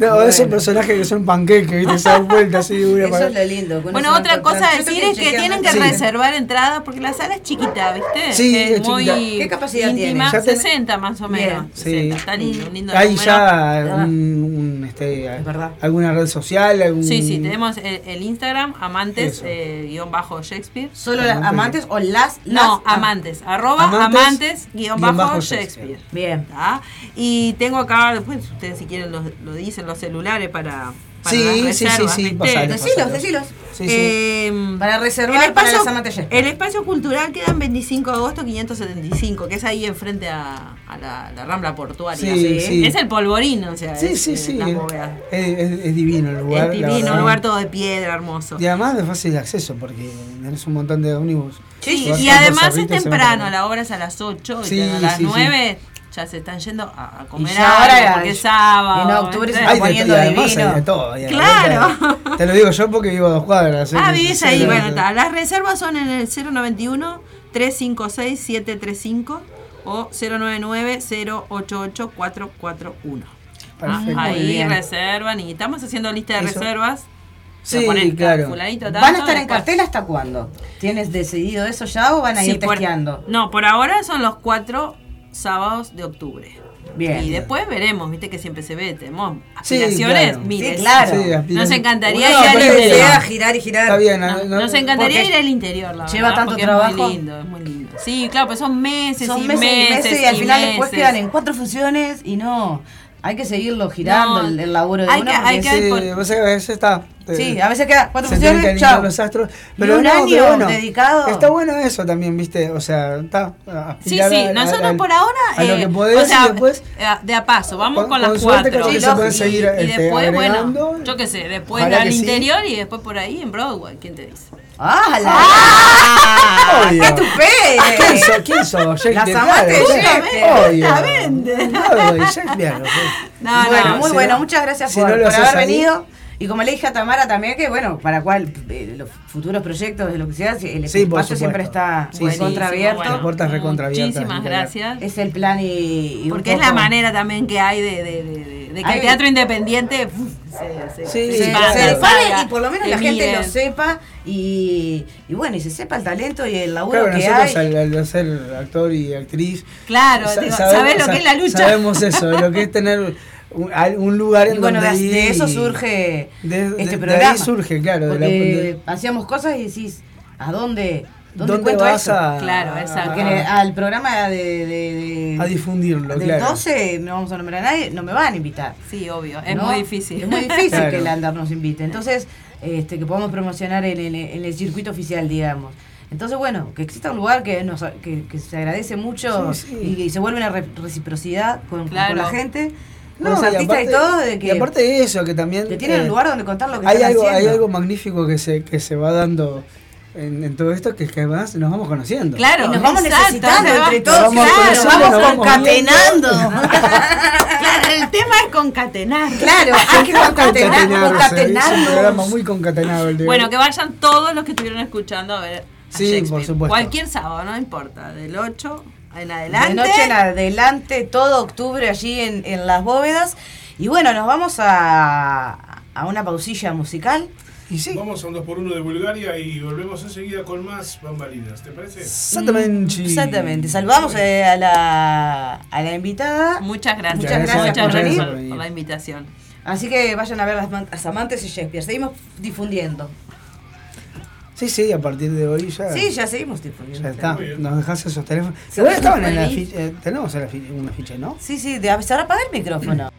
No, esos personajes que son panqueques, ¿viste? Dan vuelta así
Eso
para-
es lo lindo.
Bueno, otra cosa a decir es que tienen que.
Sí.
reservar entradas porque la sala es chiquita, ¿viste?
Sí,
es,
es
muy.
¿Qué capacidad
íntima,
tiene? Ya ten-
60 más o menos.
Bien.
Sí.
60, está lindo, un lindo
Hay
número.
ya un, un, este, alguna red social, algún...
Sí, sí, tenemos el, el Instagram, amantes, eh, guion bajo Shakespeare.
¿Solo las
Amantes.
amantes o las?
No,
las- ah,
amantes, arroba
Amantes,
amantes, guion
guion
bajo
bajo
Shakespeare.
Shakespeare.
Bien.
¿tá? Y tengo acá, después ustedes si quieren lo, lo dicen los celulares para, para
Sí,
las
sí,
reservas,
sí, sí.
Decilos, decilos.
Sí, sí.
Eh,
Para reservar
el
para
espacio,
Shakespeare.
el espacio cultural queda en 25 de agosto 575, que es ahí enfrente a, a la, la Rambla Portuaria.
Sí, sí.
Es el polvorín, o sea,
Sí,
es,
sí,
eh,
sí.
las
Es,
bóvedas.
es- es divino el lugar.
es divino, un lugar todo de piedra, hermoso.
Y además de fácil acceso, porque tenés un montón de ómnibus.
Sí, y además es temprano, la hora es a las 8, y a las
sí, sí.
9 ya se están yendo a, a comer
ya
algo,
ahora
porque es sábado.
en octubre se está
de-
poniendo
y además
divino.
hay de todo. la
Claro. <laughs>
Te lo digo yo porque vivo a dos cuadras. ¿eh?
Ah, vivís
se-
ahí, bueno, está. Las reservas son en el 091 356 735 o 099 088 441.
Perfecto.
Ah, ahí
bien.
reservan y estamos haciendo lista de
Eso.
reservas.
Sí,
ponen,
claro.
¿Van a estar en cartel hasta cuándo? ¿Tienes decidido eso ya o van a
Sí,
ir
por-
testeando?
no, por ahora son los cuatro sábados de octubre.
Bien.
Y después veremos, viste que siempre se ve, tenemos
Sí,
aspiraciones,
claro.
Sí, claro.
Sí, aspiran-
Nos encantaría
Bueno,
ir al interior.
girar y girar.
Está bien,
No,
no-
nos encantaría ir al interior, la
lleva
verdad,
tanto
porque
trabajo.
Es muy lindo, es muy lindo. Sí, claro, pues son meses
Son
y
meses, y
meses,
meses y al final después
meses.
quedan en cuatro funciones y no. Hay que seguirlo girando
No,
el, el laburo de
hay
uno.
que-
porque
hay que-
Sí,
por-
está.
Sí, a veces queda cuatro
se tienen que
funciones, chao.
los astros.
Y
Pero
un
no,
año
pero bueno,
dedicado.
Está bueno eso también, ¿viste? O sea, está.
Sí, sí,
a- a-
nosotros
al-
por ahora.
A lo
eh,
que podés
o sea,
y después.
eh, de a paso, vamos
con-
con, las cuatro.
creo que
se
Y-
puede
y,
seguir,
y
este,
después, bueno, yo qué sé, después al
que sí.
interior y después por ahí en Broadway, ¿quién te dice?
¡Ah!
Obvio.
¡Qué tupé!
¿Quién sos? ¿Quién sos?
Las amantes de Shakespeare.
Obvio. Sí.
No,
bueno,
no,
muy bueno,
no-
muchas gracias por, haber venido. Y como le dije a Tamara también, que bueno, para cual eh, los futuros proyectos de lo que sea, el
Sí,
espacio siempre está
Sí, sí.
recontra abierto.
Buenísimo,
Las puertas
Muchísimas gracias.
Es el plan y. y
Porque es la manera también que hay de, de, de- de- de que
Hay-
el teatro independiente uf, se, se,
Sí,
se, se y por lo menos la gente
miren.
lo sepa y, y bueno, y se sepa el talento y el laburo
Claro,
que
nosotros
hay.
al, al ser actor y actriz.
Claro,
sa-
digo,
sabemos-
sabés lo que es la lucha.
Sabemos eso, lo que es tener un, al- un lugar en
Y bueno, de,
donde ir
de eso surge
de- de-
este
de
programa.
ahí surge, claro, de la-
Porque hacíamos cosas y decís, ¿a dónde? ¿Dónde,
¿Dónde
cuento
vas
esto?
a,
Claro, exacto.
Porque al programa de, de, de-
a difundirlo?
del
claro.
12, no vamos a nombrar a nadie, no me van a invitar.
Sí, obvio, es
¿no?
muy difícil.
Es muy difícil
Claro.
que el Andar nos invite. Entonces, este, que podamos promocionar en el, en el circuito oficial, digamos. Entonces, bueno, que exista un lugar que, nos, que, que se agradece mucho
Sí, sí.
Y, y se vuelve una re- reciprocidad con,
Claro.
con la gente,
No,
los
y
artistas y,
aparte-
todo, de que,
y aparte de eso, que también.
que tienen
eh,
un lugar donde contar lo que
hay
están
algo, hay algo magnífico que se, que se va dando en, en todo esto, que es que además nos vamos conociendo.
Claro,
Y nos vamos
exacto,
necesitando entre todos,
vamos
claro, vamos concatenando.
Claro, el tema es concatenar.
claro, hay que concatenar, concatenarnos.
muy concatenado el de
Bueno, que vayan todos los que estuvieron escuchando a ver. a
Sí,
Shakespeare.
por supuesto.
Cualquier sábado, no importa, del 8 en
De
adelante.
noche en adelante, todo octubre allí en, en las bóvedas. Y bueno, nos vamos a, a una pausilla musical.
Y sí,
Vamos a un 2x1 de Bulgaria y volvemos enseguida con más bambalinas, ¿te parece?
exactamente.
Mm, Exactamente. Saludamos eh, a, la, a la invitada.
Muchas gracias.
Muchas gracias
Muchas
por
gracias
venir.
por, por la invitación.
Así que vayan a ver las, las amantes de Shakespeare. Seguimos difundiendo.
Sí, sí, a partir de hoy ya.
Sí, ya seguimos difundiendo.
Ya está,
Muy bien.
nos dejas esos teléfonos. Igual estaban en la ficha, eh, tenemos en la una ficha, ¿no?
Sí, sí, de avisar a apagar el micrófono.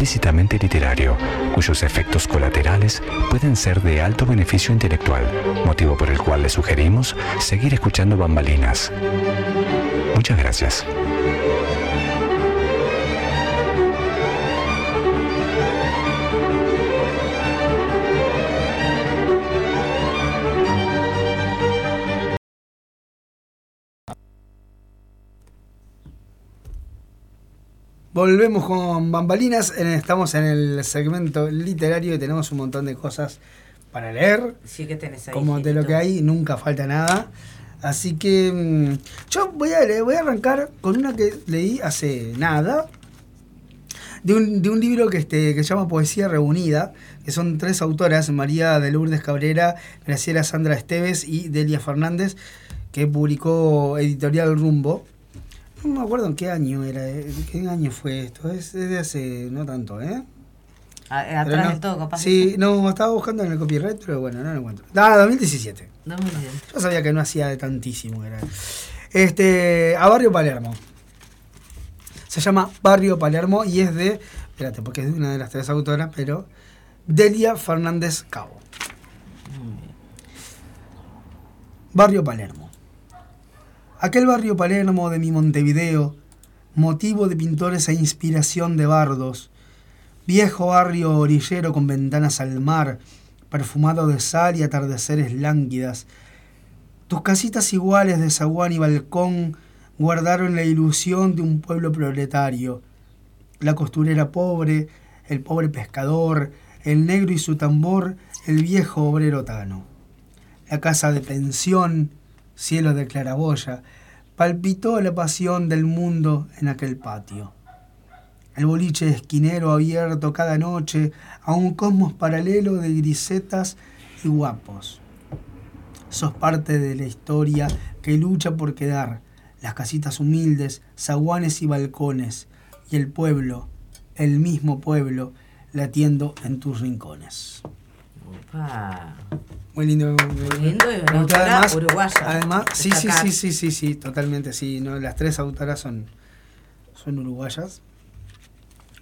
Explícitamente literario, cuyos efectos colaterales pueden ser de alto beneficio intelectual, motivo por el cual le sugerimos seguir escuchando bambalinas. Muchas gracias.
Volvemos con bambalinas. Estamos en el segmento literario y tenemos un montón de cosas para leer.
Sí, que tenés ahí.
Como de lo que hay, nunca falta nada. Así que mm, yo voy a, leer- voy a arrancar con una que leí hace nada. De un, de un libro que, este, que se llama Poesía Reunida, que son tres autoras, María de Lourdes Cabrera, Graciela Sandra Esteves y Delia Fernández, que publicó Editorial Rumbo. No me acuerdo en qué año era, eh, qué año fue esto, es, es de hace no tanto, ¿eh?
A-
Pero
atrás
no-
del todo, capaz.
Sí, no, estaba buscando en el copyright, pero bueno, no lo encuentro. Ah, 2017.
No me olvidé.
Yo sabía que no hacía de tantísimo. Era. Este, a Barrio Palermo. Se llama Barrio Palermo y es de. Espérate, porque es de una de las tres autoras, pero. Delia Fernández Cabo. Barrio Palermo. Aquel barrio Palermo de mi Montevideo, motivo de pintores e inspiración de bardos, viejo barrio orillero con ventanas al mar, perfumado de sal y atardeceres lánguidas. Tus casitas iguales de zaguán y balcón guardaron la ilusión de un pueblo proletario. La costurera pobre, el pobre pescador, el negro y su tambor, el viejo obrero tano. La casa de pensión, cielo de claraboya, palpitó la pasión del mundo en aquel patio. El boliche esquinero abierto cada noche a un cosmos paralelo de grisetas y guapos. Sos parte de la historia que lucha por quedar, las casitas humildes, zaguanes y balcones, y el pueblo, el mismo pueblo, latiendo en tus rincones.
Opa.
Muy lindo.
Muy lindo y una autora uruguaya.
Además, sí, sí, sí, sí, sí, sí, totalmente, sí. ¿no? Las tres autoras son, son uruguayas.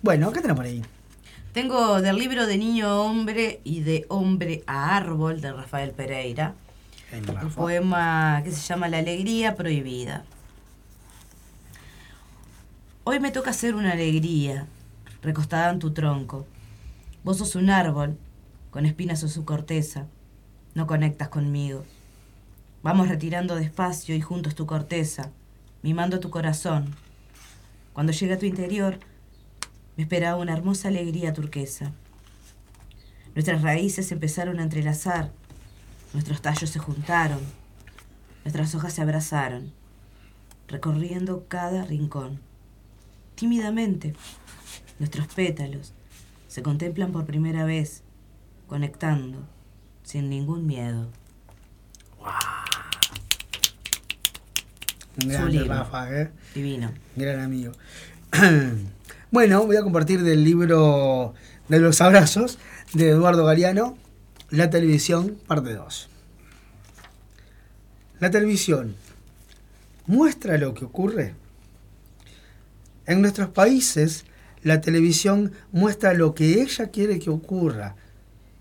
Bueno, ¿qué tenemos por ahí?
Tengo del libro de Niño a Hombre y de Hombre a Árbol de Rafael Pereira. Un poema que se llama La alegría prohibida. Hoy me toca ser una alegría, recostada en tu tronco. Vos sos un árbol, con espinas en su corteza. No conectas conmigo. Vamos retirando despacio y juntos tu corteza, mimando tu corazón. Cuando llegue a tu interior, me esperaba una hermosa alegría turquesa. Nuestras raíces empezaron a entrelazar, nuestros tallos se juntaron, nuestras hojas se abrazaron, recorriendo cada rincón. Tímidamente, nuestros pétalos se contemplan por primera vez, conectando, sin ningún miedo.
Grande
libro.
Rafa, ¿eh?
Divino.
Gran amigo. <clears throat> bueno, voy a compartir del libro de los abrazos de Eduardo Galeano, La televisión, parte 2. La televisión muestra lo que ocurre. En nuestros países, la televisión muestra lo que ella quiere que ocurra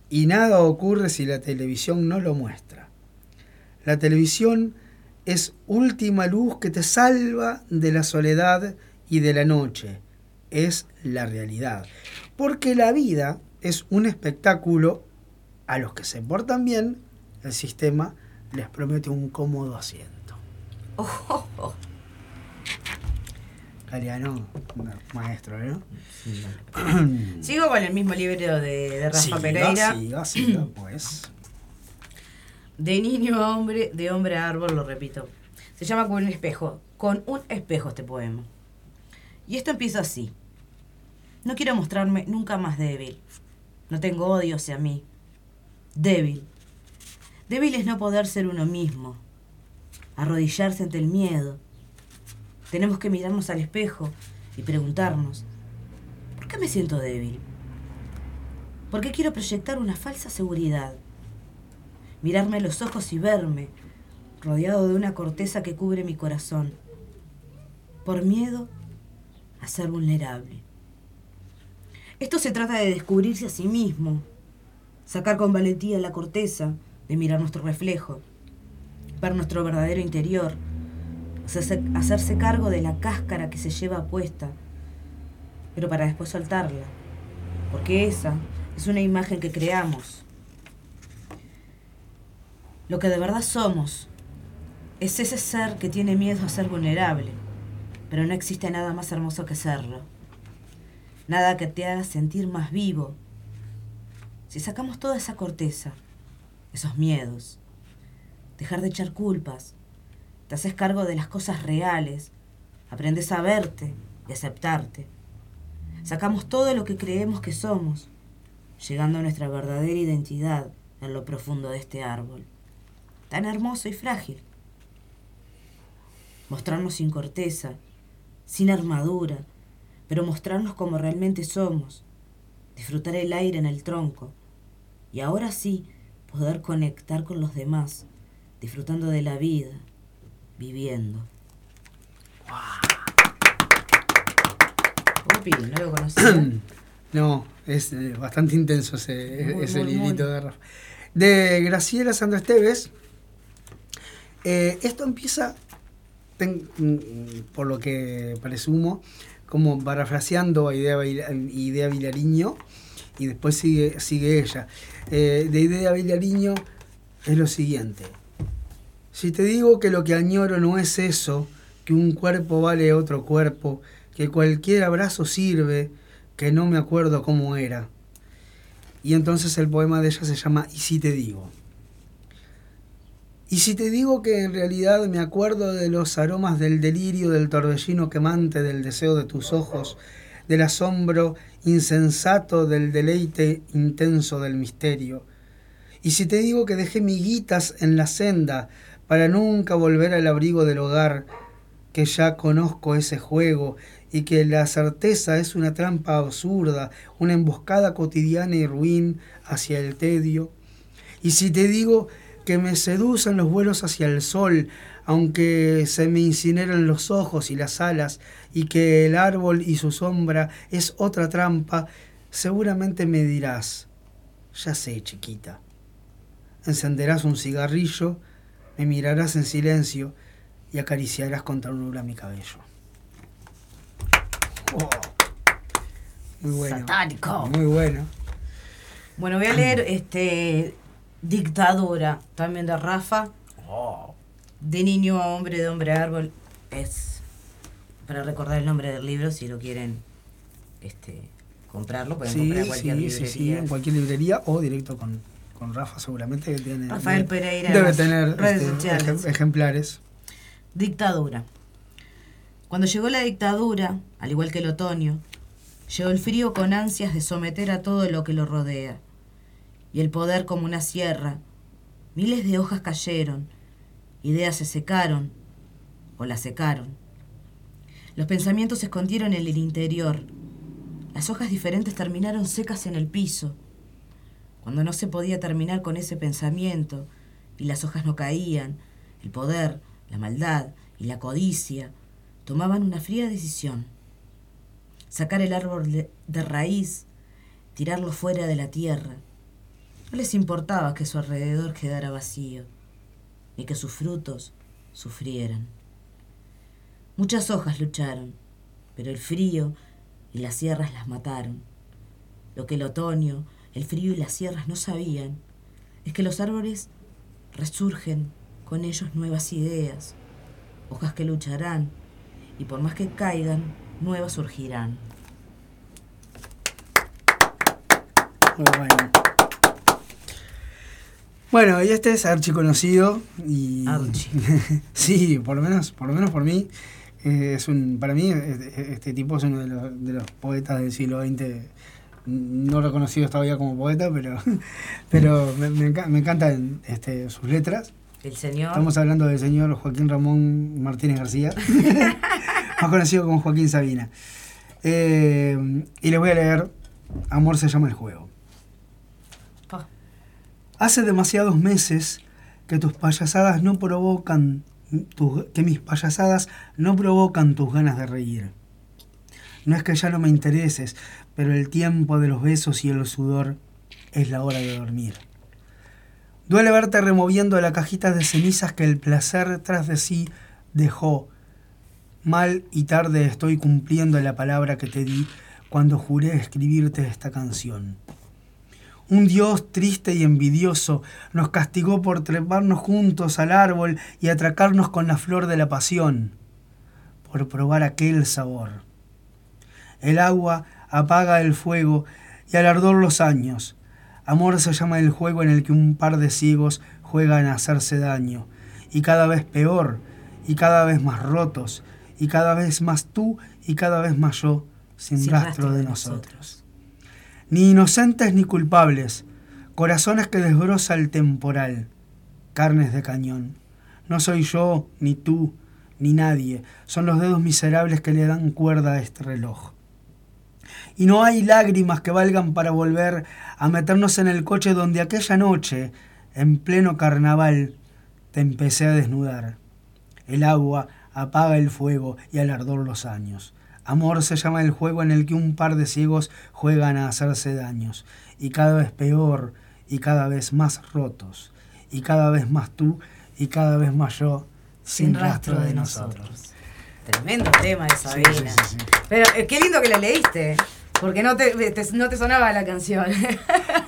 y nada ocurre si la televisión no lo muestra. La televisión es última luz que te salva de la soledad y de la noche. Es la realidad. Porque la vida es un espectáculo. A los que se portan bien, el sistema les promete un cómodo asiento. <laughs> Galeano, maestro, ¿no? <clears throat>
Sigo con el mismo libro de, de Rafa
Siga,
Pereira.
siga, siga, pues.
De niño a hombre, de hombre a árbol, lo repito. Se llama Con un espejo. Con un espejo este poema. Y esto empieza así. No quiero mostrarme nunca más débil. No tengo odio hacia mí. Débil. Débil es no poder ser uno mismo. Arrodillarse ante el miedo. Tenemos que mirarnos al espejo y preguntarnos, ¿por qué me siento débil? ¿Por qué quiero proyectar una falsa seguridad? mirarme a los ojos y verme, rodeado de una corteza que cubre mi corazón. por miedo a ser vulnerable. Esto se trata de descubrirse a sí mismo, sacar con valentía la corteza de mirar nuestro reflejo, ver nuestro verdadero interior, hacerse, cargo de la cáscara que se lleva puesta, pero para después soltarla, porque esa es una imagen que creamos. Lo que de verdad somos es ese ser que tiene miedo a ser vulnerable, pero no existe nada más hermoso que serlo. Nada que te haga sentir más vivo. Si sacamos toda esa corteza, esos miedos, dejar de echar culpas, te haces cargo de las cosas reales, aprendes a verte y aceptarte. Sacamos todo lo que creemos que somos, llegando a nuestra verdadera identidad en lo profundo de este árbol, tan hermoso y frágil. Mostrarnos sin corteza, sin armadura, pero mostrarnos como realmente somos, disfrutar el aire en el tronco y ahora sí poder conectar con los demás, disfrutando de la vida, viviendo. Upi, no lo conocía. <clears throat>
No, es eh, bastante intenso ese,
Muy,
ese
muy,
librito
muy.
de Rafa. De Graciela Sandra Esteves. eh, esto empieza, ten- mm, por lo que presumo, como parafraseando a Idea, Idea Vilariño y después sigue, sigue ella. Eh, de Idea Vilariño es lo siguiente. Si te digo que lo que añoro no es eso, que un cuerpo vale otro cuerpo, que cualquier abrazo sirve, que no me acuerdo cómo era. Y entonces el poema de ella se llama Y si te digo. Y si te digo que en realidad me acuerdo de los aromas del delirio, del torbellino quemante, del deseo de tus ojos, del asombro insensato, del deleite intenso del misterio. Y si te digo que dejé miguitas en la senda para nunca volver al abrigo del hogar, que ya conozco ese juego y que la certeza es una trampa absurda, una emboscada cotidiana y ruin hacia el tedio. Y si te digo que me seducen los vuelos hacia el sol, aunque se me incineran los ojos y las alas, y que el árbol y su sombra es otra trampa, seguramente me dirás, ya sé, chiquita. Encenderás un cigarrillo, me mirarás en silencio y acariciarás con ternura mi cabello. Oh. Muy bueno.
Satánico.
Muy bueno.
Bueno, voy a leer este Dictadura, también de Rafa. De niño a hombre, de hombre a árbol. Es para recordar el nombre del libro, si lo quieren este, comprarlo, pueden
Sí,
comprar cualquier
sí, sí,
librería.
sí, en cualquier librería o directo con, con Rafa seguramente que tiene.
Rafael Pereira
Debe tener
redes
este,
sociales.
ejem- ejemplares.
Dictadura. Cuando llegó la dictadura, al igual que el otoño, llegó el frío con ansias de someter a todo lo que lo rodea. Y el poder como una sierra. Miles de hojas cayeron, ideas se secaron o las secaron. Los pensamientos se escondieron en el interior. Las hojas diferentes terminaron secas en el piso. Cuando no se podía terminar con ese pensamiento y las hojas no caían, el poder, la maldad y la codicia tomaban una fría decisión. Sacar el árbol de, raíz, tirarlo fuera de la tierra. No les importaba que su alrededor quedara vacío, ni que sus frutos sufrieran. Muchas hojas lucharon, pero el frío y las sierras las mataron. Lo que el otoño, el frío y las sierras no sabían es que los árboles resurgen con ellos nuevas ideas, hojas que lucharán y por más que caigan, nuevas surgirán.
Muy bueno. Bueno, y este es archiconocido y
Archi. <laughs>
sí, por lo menos, por lo menos por mí eh, es un, para mí este, este tipo es uno de los, de los poetas del siglo XX no reconocido todavía como poeta, pero <laughs> pero me, me me encantan este, sus letras.
El señor.
Estamos hablando del señor Joaquín Ramón Martínez García, <laughs> más conocido como Joaquín Sabina. Eh, y les voy a leer Amor se llama el juego.
Pa.
Hace demasiados meses que tus payasadas no provocan tus- que mis payasadas no provocan tus ganas de reír. No es que ya no me intereses, pero el tiempo de los besos y el sudor es la hora de dormir. Duele verte removiendo la cajita de cenizas que el placer tras de sí dejó. Mal y tarde estoy cumpliendo la palabra que te di cuando juré escribirte esta canción. Un Dios triste y envidioso nos castigó por treparnos juntos al árbol y atracarnos con la flor de la pasión, por probar aquel sabor. El agua apaga el fuego y al ardor los años. Amor se llama el juego en el que un par de ciegos juegan a hacerse daño, y cada vez peor, y cada vez más rotos, y cada vez más tú y cada vez más yo, sin,
Sin
rastro,
rastro
de
de
nosotros. Ni inocentes ni culpables, corazones que desbroza el temporal, carnes de cañón. No soy yo, ni tú, ni nadie, son los dedos miserables que le dan cuerda a este reloj. Y no hay lágrimas que valgan para volver a meternos en el coche donde aquella noche, en pleno carnaval, te empecé a desnudar. El agua apaga el fuego y al ardor los años. Amor se llama el juego en el que un par de ciegos juegan a hacerse daños, y cada vez peor, y cada vez más rotos, y cada vez más tú, y cada vez más yo, sin, rastro de nosotros.
Tremendo tema de Sabina.
sí, sí, sí.
Pero eh, qué lindo que la leíste. Porque no te, te- no te sonaba la canción.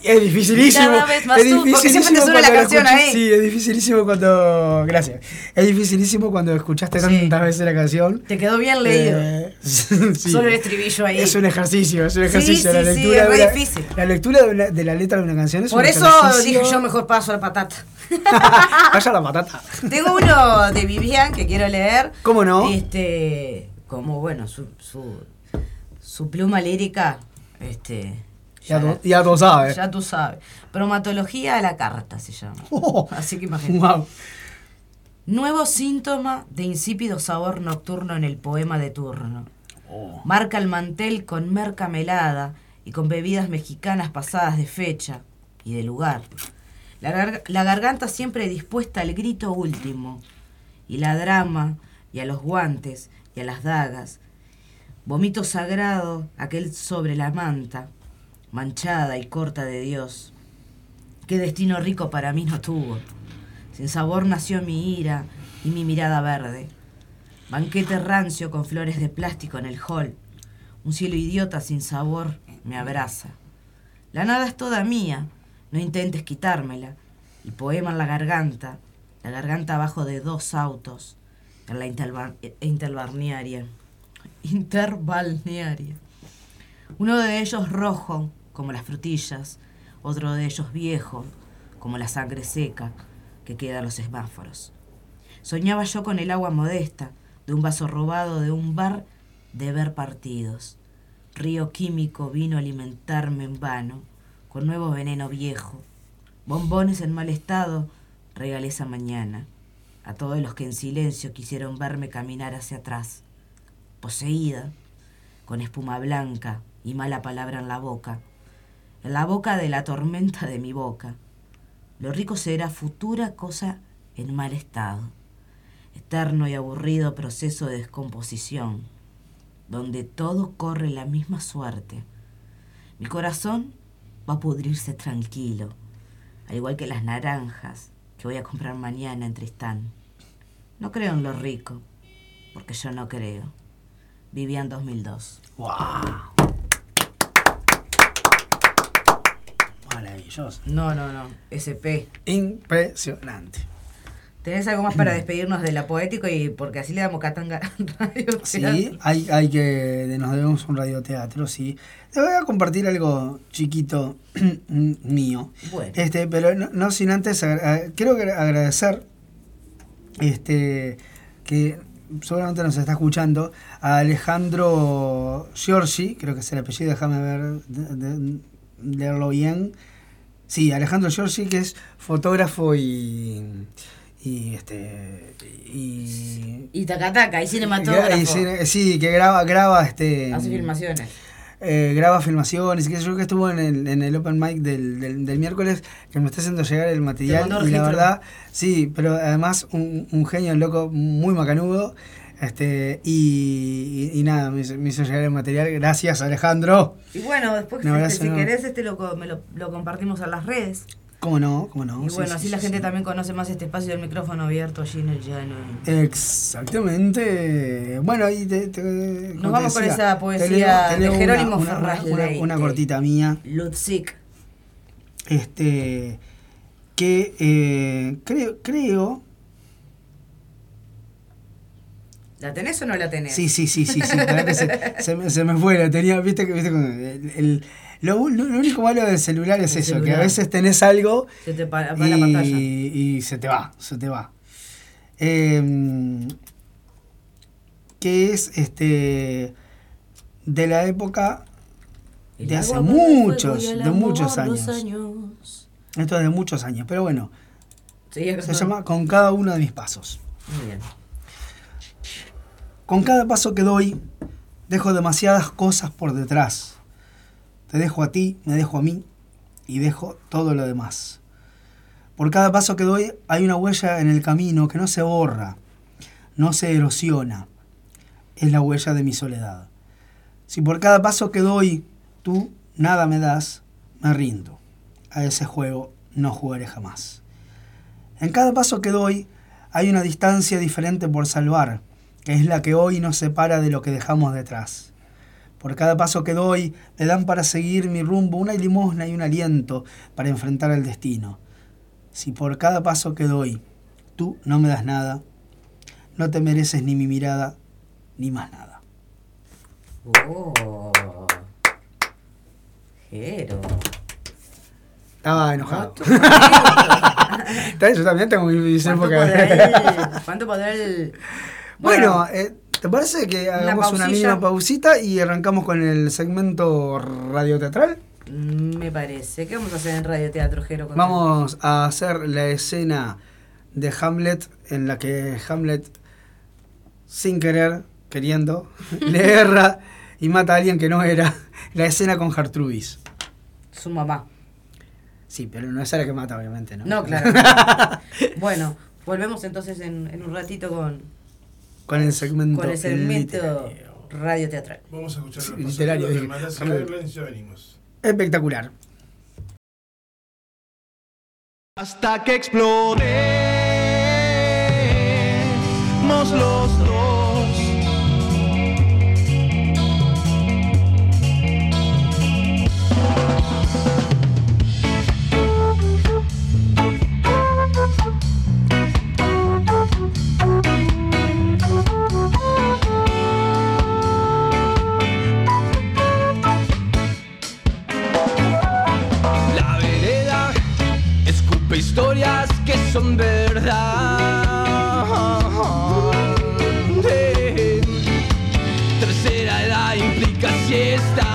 Es dificilísimo.
Cada vez más
es
tú, porque siempre te suena la
cuando
canción ahí.
Sí, es dificilísimo cuando. Gracias. Es dificilísimo cuando escuchaste
Sí.
tantas veces la canción.
Te quedó bien leído.
Eh, <laughs> sí.
Solo el estribillo ahí.
Es un ejercicio, es un ejercicio. la
sí,
lectura
es difícil.
La lectura de, una- de la letra de una canción es
Por
un
eso
ejercicio.
dije yo mejor paso a la patata. <laughs>
Vaya la patata. <laughs>
Tengo uno de Vivian que quiero leer.
¿Cómo no?
Este, como bueno, su, su, su pluma lírica, este.
Ya, tú- ya tú sabes.
Ya tú sabes. Bromatología a la carta se llama. <laughs>
Oh,
Así que imagínate.
wow.
Nuevo síntoma de insípido sabor nocturno en el poema de turno. Marca el mantel con merca melada y con bebidas mexicanas pasadas de fecha y de lugar. La, gar- la garganta siempre dispuesta al grito último. Y la drama y a los guantes y a las dagas. Vomito sagrado aquel sobre la manta, manchada y corta de Dios. Qué destino rico para mí no tuvo. Sin sabor nació mi ira y mi mirada verde. Banquete rancio con flores de plástico en el hall. Un cielo idiota sin sabor me abraza. La nada es toda mía, no intentes quitármela. El poema en la garganta, la garganta abajo de dos autos, en la interbar- interbalnearia. Interbalnearia. Uno de ellos rojo, como las frutillas, otro de ellos viejo, como la sangre seca que queda en los semáforos. Soñaba yo con el agua modesta de un vaso robado de un bar de ver partidos. Río químico vino a alimentarme en vano, con nuevo veneno viejo. Bombones en mal estado regalé esa mañana a todos los que en silencio quisieron verme caminar hacia atrás. Poseída, con espuma blanca y mala palabra en la boca, en la boca de la tormenta de mi boca. Lo rico será futura cosa en mal estado, eterno y aburrido proceso de descomposición, donde todo corre la misma suerte. Mi corazón va a pudrirse tranquilo, al igual que las naranjas que voy a comprar mañana en Tristán. No creo en lo rico, porque yo no creo. Vivían 2002.
Wow. Maravilloso.
No, no, no. SP.
Impresionante.
¿Tenés algo más para despedirnos de la poético y porque así le damos catanga <laughs> radio?
Sí, hay, hay que. Nos debemos un radioteatro, sí. Te voy a compartir algo chiquito <clears throat> mío.
Bueno.
Este, pero no, no sin antes quiero agra- agradecer este que seguramente nos está escuchando a Alejandro Giorgi, creo que es el apellido, déjame ver de- de- leerlo bien. Sí, Alejandro Giorgi, que es fotógrafo y y este y
Y tacataca, y cinematógrafo.
y sí, que graba graba este
Hace filmaciones.
eh, graba filmaciones y que yo que estuvo en el, en el open mic del, del, del miércoles que me está haciendo llegar el material y la verdad, sí, pero además un, un genio loco muy macanudo. Este, y, y- y nada, me hizo, me hizo llegar el material. Gracias, Alejandro.
Y bueno, después
Un
este, si
enorme.
querés este lo, me lo, lo compartimos en las redes.
¿Cómo no? ¿Cómo no?
y
Sí,
bueno,
sí,
así
sí,
la gente también conoce más este espacio del micrófono abierto allí en el llano.
Exactamente. Bueno, y te, te- te
vamos con esa poesía de Jerónimo
una, una-
Ferraz
una- una cortita mía.
Ludwig.
Este. Que eh, creo, creo.
¿La tenés o no la tenés?
Sí, sí, sí, sí, sí. se, <laughs> se me, se me fue, la tenía, viste que viste con el, el- lo, lo- único malo del celular es
El
eso, que a veces tenés algo
Se te pa- va la pantalla.
y, se te va, se te va. Em, que es este de la época de hace muchos, de
amor,
muchos años.
años.
Esto es de muchos años, pero bueno,
Sí,
se llama Con cada uno de mis pasos.
Muy bien.
Con cada paso que doy, dejo demasiadas cosas por detrás. Te dejo a ti, me dejo a mí y dejo todo lo demás. Por cada paso que doy hay una huella en el camino que no se borra, no se erosiona. Es la huella de mi soledad. Si por cada paso que doy tú nada me das, me rindo. A ese juego no jugaré jamás. En cada paso que doy hay una distancia diferente por salvar, que es la que hoy nos separa de lo que dejamos detrás. Por cada paso que doy, me dan para seguir mi rumbo una limosna y un aliento para enfrentar el destino. Si por cada paso que doy, tú no me das nada, no te mereces ni mi mirada, ni más nada.
Oh. Jero.
Estaba enojado.
¿Cuánto podrá- <laughs>
Está- Yo también tengo mi mis
¿Cuánto podrá el-
Bueno, eh, ¿te parece que hagamos una mínima pausita y arrancamos con el segmento radioteatral?
mm, me parece. ¿Qué vamos a hacer en Radio Teatro, Jero?
Vamos a hacer la escena de Hamlet en la que Hamlet, sin querer, queriendo, <laughs> le erra y mata a alguien que no era. La escena con Gertrudis.
Su mamá.
Sí, pero no es a la que mata, obviamente, ¿no?
No, claro. <laughs> bueno, volvemos entonces en, en un ratito con,
con el segmento,
con el segmento
literario.
radio teatral.
Vamos a escuchar
Sí,
los
literario,
y ya venimos.
Espectacular.
Hasta que explotemos los dos. Son verdad. Tercera edad implica siesta.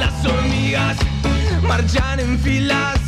Las hormigas marchan en filas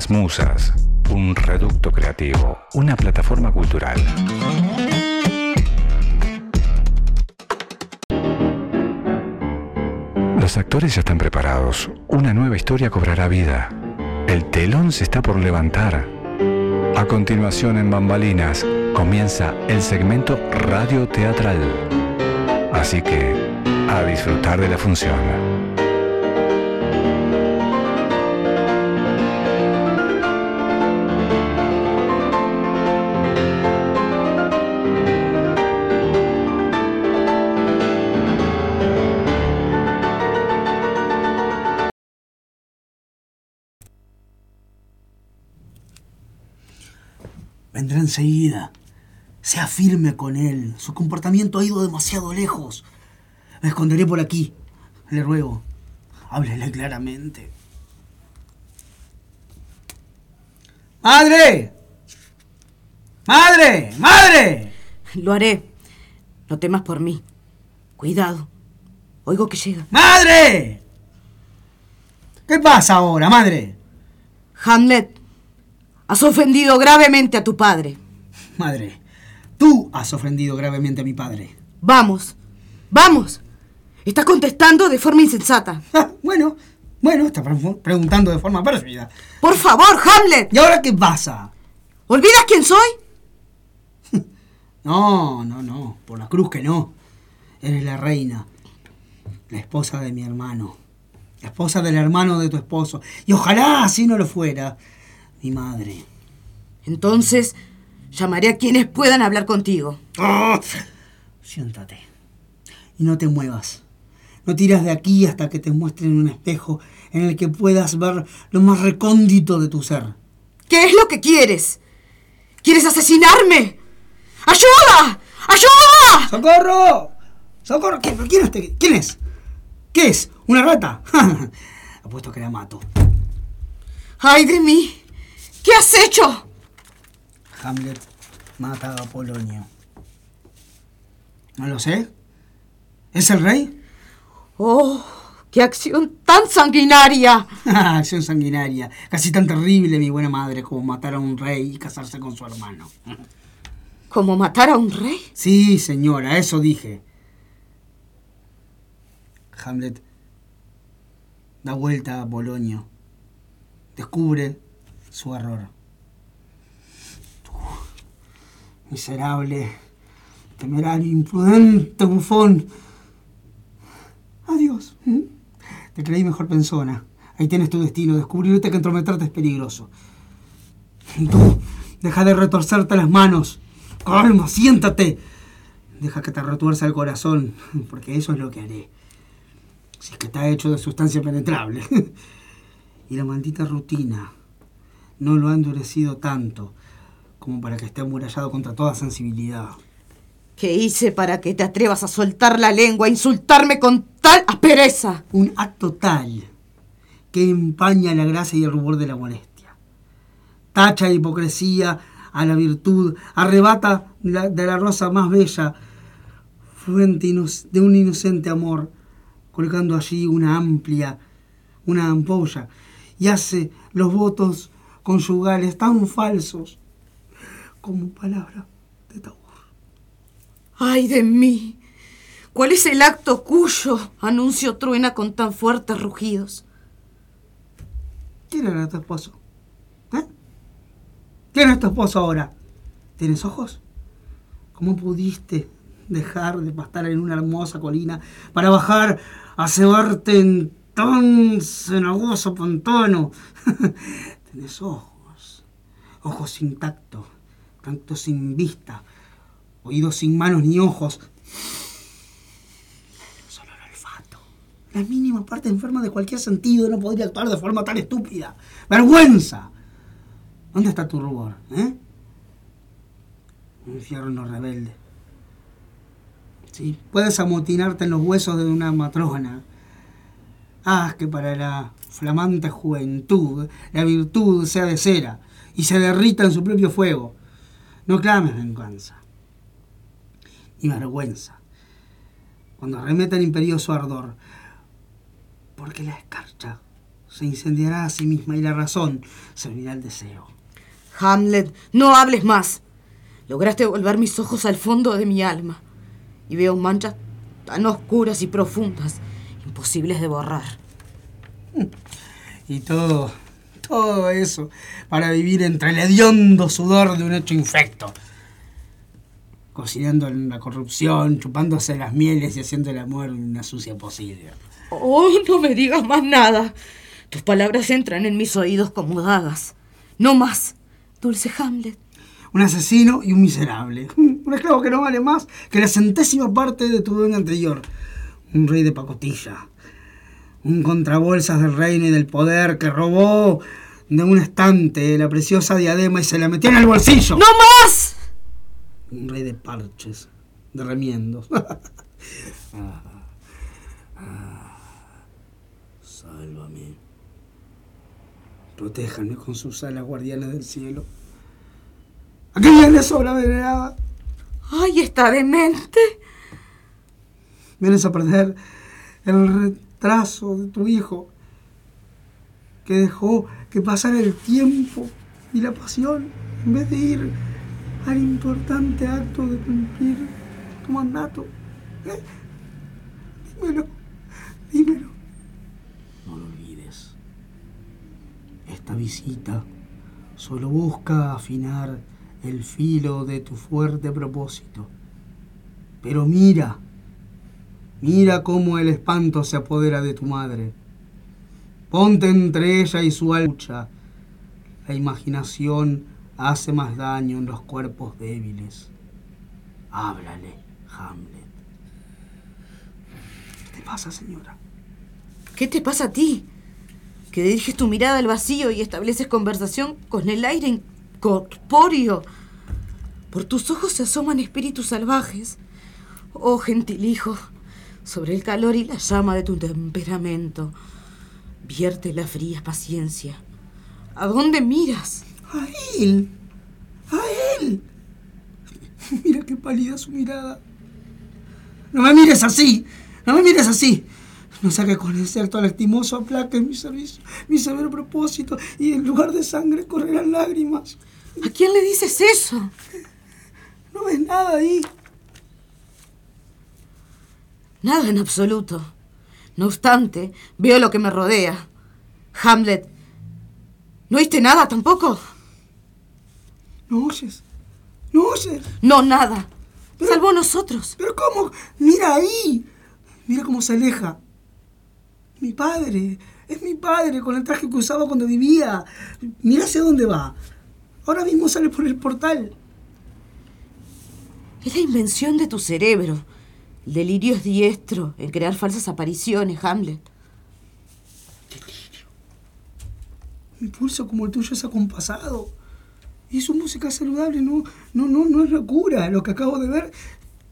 las musas, un reducto creativo, una plataforma cultural. Los actores ya están preparados. Una nueva historia cobrará vida. El telón se está por levantar. A continuación en Bambalinas comienza el segmento radio teatral. Así que, a disfrutar de la función.
Enseguida. Sea firme con él. Su comportamiento ha ido demasiado lejos. Me esconderé por aquí. Le ruego. Háblele claramente. ¡Madre! ¡Madre! ¡Madre!
Lo haré. No temas por mí. Cuidado. Oigo que llega.
¡Madre! ¿Qué pasa ahora, madre?
Hamlet, has ofendido gravemente a tu padre.
Madre, tú has ofendido gravemente a mi padre.
Vamos, vamos. Estás contestando de forma insensata. <laughs>
Ah, bueno, bueno, está pre- preguntando de forma pérfida.
Por favor, Hamlet.
¿Y ahora qué pasa?
¿Olvidas quién soy? <laughs>
No, no, no, por la cruz que no. Eres la reina, la esposa de mi hermano, la esposa del hermano de tu esposo. Y ojalá así no lo fuera, mi madre.
Entonces, llamaré a quienes puedan hablar contigo.
Ah, Siéntate y no te muevas. No tiras de aquí hasta que te muestren un espejo en el que puedas ver lo más recóndito de tu ser.
¿Qué es lo que quieres? ¿Quieres asesinarme? ¡Ayuda! ¡Ayuda!
¡Socorro! ¡Socorro! ¿Quién, quién es? este? ¿Quién es? ¿Qué es? ¿Una rata? <laughs> Apuesto que la mato.
¡Ay de mí! ¿Qué has hecho?
Hamlet mata a Polonio. No lo sé. ¿Es el rey?
¡Oh! ¡Qué acción tan sanguinaria! <laughs>
Acción sanguinaria. Casi tan terrible, mi buena madre, como matar a un rey y casarse con su hermano.
¿Como matar a un rey?
Sí, señora, eso dije. Hamlet da vuelta a Polonio. Descubre su error. Tú, miserable, temerario, imprudente, bufón. Adiós. ¿Mm? Te creí mejor persona. Ahí tienes tu destino. Descubrirte que entrometerte es peligroso. Y tú, deja de retorcerte las manos. Calma, siéntate. Deja que te retuerza el corazón, porque eso es lo que haré. Si es que está hecho de sustancia penetrable. <laughs> y la maldita rutina no lo ha endurecido tanto como para que esté amurallado contra toda sensibilidad.
¿Qué hice para que te atrevas a soltar la lengua, a insultarme con tal aspereza?
Un acto tal que empaña la gracia y el rubor de la molestia. Tacha de hipocresía a la virtud, arrebata la- de la rosa más bella, fuente de un inocente amor, colgando allí una amplia, una ampolla, y hace los votos conyugales tan falsos como palabra de tabú.
¡Ay de mí! ¿Cuál es el acto cuyo anuncio truena con tan fuertes rugidos?
¿Quién era tu esposo? ¿Eh? ¿Quién es tu esposo ahora? ¿Tienes ojos? ¿Cómo pudiste dejar de pastar en una hermosa colina para bajar a cebarte en tan cenagoso pantano? <laughs> Tienes ojos, ojos sin tacto sin vista, oídos sin manos ni ojos. La mínima parte enferma de cualquier sentido no podría actuar de forma tan estúpida. ¡Vergüenza! ¿Dónde está tu rubor, eh? Infierno rebelde. Sí, puedes amotinarte en los huesos de una matrona. Haz que para la flamante juventud la virtud sea de cera y se derrita en su propio fuego. No clames venganza, ni vergüenza, cuando arremeta el imperioso ardor, porque la escarcha se incendiará a sí misma y la razón servirá al deseo.
Hamlet, no hables más. Lograste volver mis ojos al fondo de mi alma y veo manchas tan oscuras y profundas, imposibles de borrar.
Y todo, todo eso para vivir entre el hediondo sudor de un hecho infecto. Cocinando en la corrupción, chupándose las mieles y haciendo el amor en una sucia posible.
Oh, no me digas más nada. Tus palabras entran en mis oídos como dagas. No más, dulce Hamlet.
Un asesino y un miserable. <laughs> Un esclavo que no vale más que la centésima parte de tu dueño anterior. Un rey de pacotilla. Un contrabolsas del reino y del poder que robó de un estante la preciosa diadema y se la metió en el bolsillo.
¡No más!
Un rey de parches, de remiendos. Ah, <laughs> ah. Sálvame. Protéjanme con sus alas guardianas del cielo. ¿A qué vienes, obra venerada?
¡Ay, está demente!
Vienes a perder el retraso de tu hijo, que dejó que pasara el tiempo y la pasión en vez de ir al importante acto de cumplir tu mandato. ¿Eh? Dímelo, dímelo. No lo olvides. Esta visita solo busca afinar el filo de tu fuerte propósito. Pero mira, mira cómo el espanto se apodera de tu madre. Ponte entre ella y su lucha. La imaginación hace más daño en los cuerpos débiles. Háblale, Hamlet. ¿Qué te pasa, señora?
¿Qué te pasa a ti? Que diriges tu mirada al vacío y estableces conversación con el aire incorpóreo. Por tus ojos se asoman espíritus salvajes. Oh, gentil hijo, sobre el calor y la llama de tu temperamento, vierte la fría paciencia. ¿A dónde miras?
A él. A él. <laughs> Mira qué pálida su mirada. No me mires así. No me mires así. No saque con el cierto lastimoso aplaque mi servicio, mi severo propósito, y en lugar de sangre correrán lágrimas.
¿A quién le dices eso?
No ves nada ahí.
Nada en absoluto. No obstante, veo lo que me rodea. Hamlet, ¿no oíste nada tampoco?
¿No oyes? ¿No oyes?
No, nada. Salvo nosotros.
¿Pero cómo? Mira ahí. Mira cómo se aleja. Mi padre. Es mi padre con el traje que usaba cuando vivía. Mira hacia dónde va. Ahora mismo sale por el portal.
Es la invención de tu cerebro. El delirio es diestro en crear falsas apariciones, Hamlet.
Mi pulso como el tuyo es acompasado. Y su música saludable no, no, no, no es locura. Lo que acabo de ver.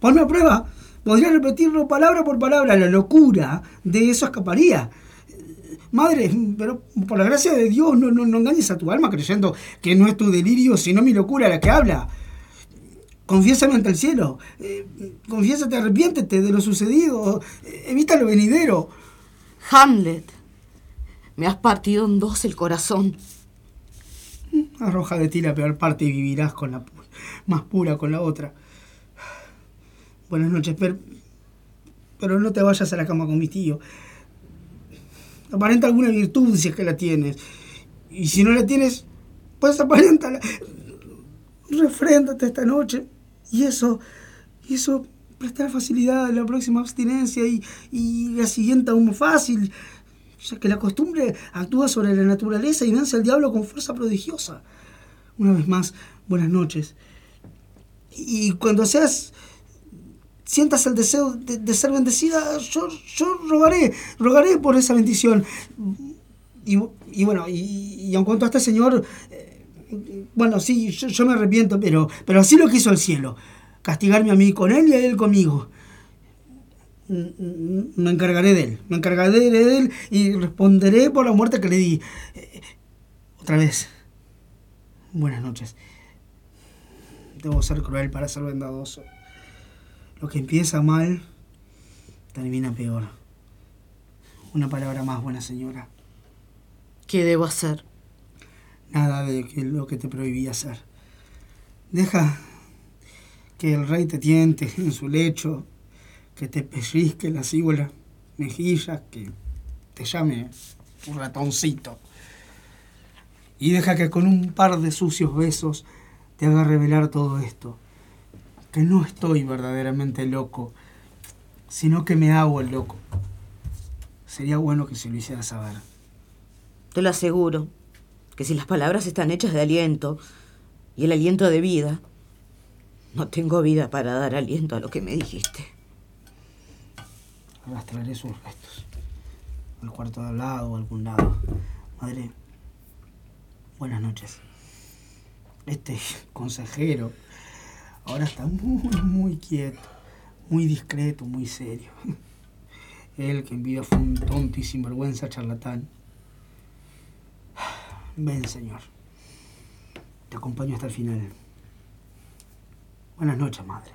Ponme a prueba. Podría repetirlo palabra por palabra. La locura de eso escaparía. Madre, pero por la gracia de Dios, no, no, no engañes a tu alma creyendo que no es tu delirio, sino mi locura la que habla. Confiésame ante el cielo. Eh, confiésate, arrepiéntete de lo sucedido. Eh, evita lo venidero.
Hamlet, me has partido en dos el corazón.
Arroja de ti la peor parte y vivirás con la pu- más pura con la otra. Buenas noches, pero, pero no te vayas a la cama con mi tío. Aparenta alguna virtud si es que la tienes. Y si no la tienes, pues aparéntala. Refréndate esta noche. Y eso, y eso prestar facilidad a la próxima abstinencia y, y la siguiente aún más fácil. Ya que la costumbre actúa sobre la naturaleza y vence al diablo con fuerza prodigiosa. Una vez más, buenas noches. Y cuando seas sientas el deseo de, ser bendecida, yo, yo rogaré, rogaré por esa bendición. Y, y bueno, y, en cuanto a este señor, bueno, sí, yo, me arrepiento, pero, pero así lo quiso el cielo. Castigarme a mí con él y a él conmigo. Mm, mm, Me encargaré de él, me encargaré de él y responderé por la muerte que le di. Eh, Otra vez. Buenas noches. Debo ser cruel para ser bondadoso. Lo que empieza mal termina peor. Una palabra más, buena señora.
¿Qué debo hacer?
Nada de lo que te prohibí hacer. Deja que el rey te tiente en su lecho, que te pellizque la cíbola, mejilla, que te llame un ratoncito. Y deja que con un par de sucios besos te haga revelar todo esto. Que no estoy verdaderamente loco, sino que me hago el loco. Sería bueno que se lo hiciera saber.
Te lo aseguro, que si las palabras están hechas de aliento y el aliento de vida, no tengo vida para dar aliento a lo que me dijiste.
Arrastraré sus restos. Al cuarto de al lado o a algún lado. Madre, buenas noches. Este <laughs> consejero ahora está muy, muy quieto, muy discreto, muy serio. <laughs> Él que en vida fue un tonto y sinvergüenza charlatán. Ven, señor. Te acompaño hasta el final. Buenas noches, madre.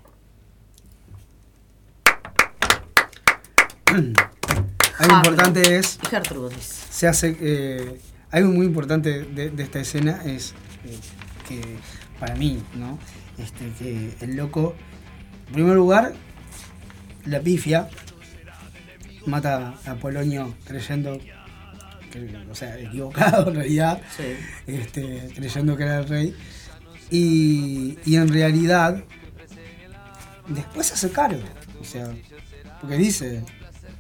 <clears throat> Algo importante es
Gertrudis.
se hace eh, algo muy importante de, de esta escena es eh, que para mí no este que el loco en primer lugar la pifia mata a Polonio creyendo o sea equivocado en realidad
Sí.
este, creyendo que era el rey y, y en realidad después se hace cargo o sea porque dice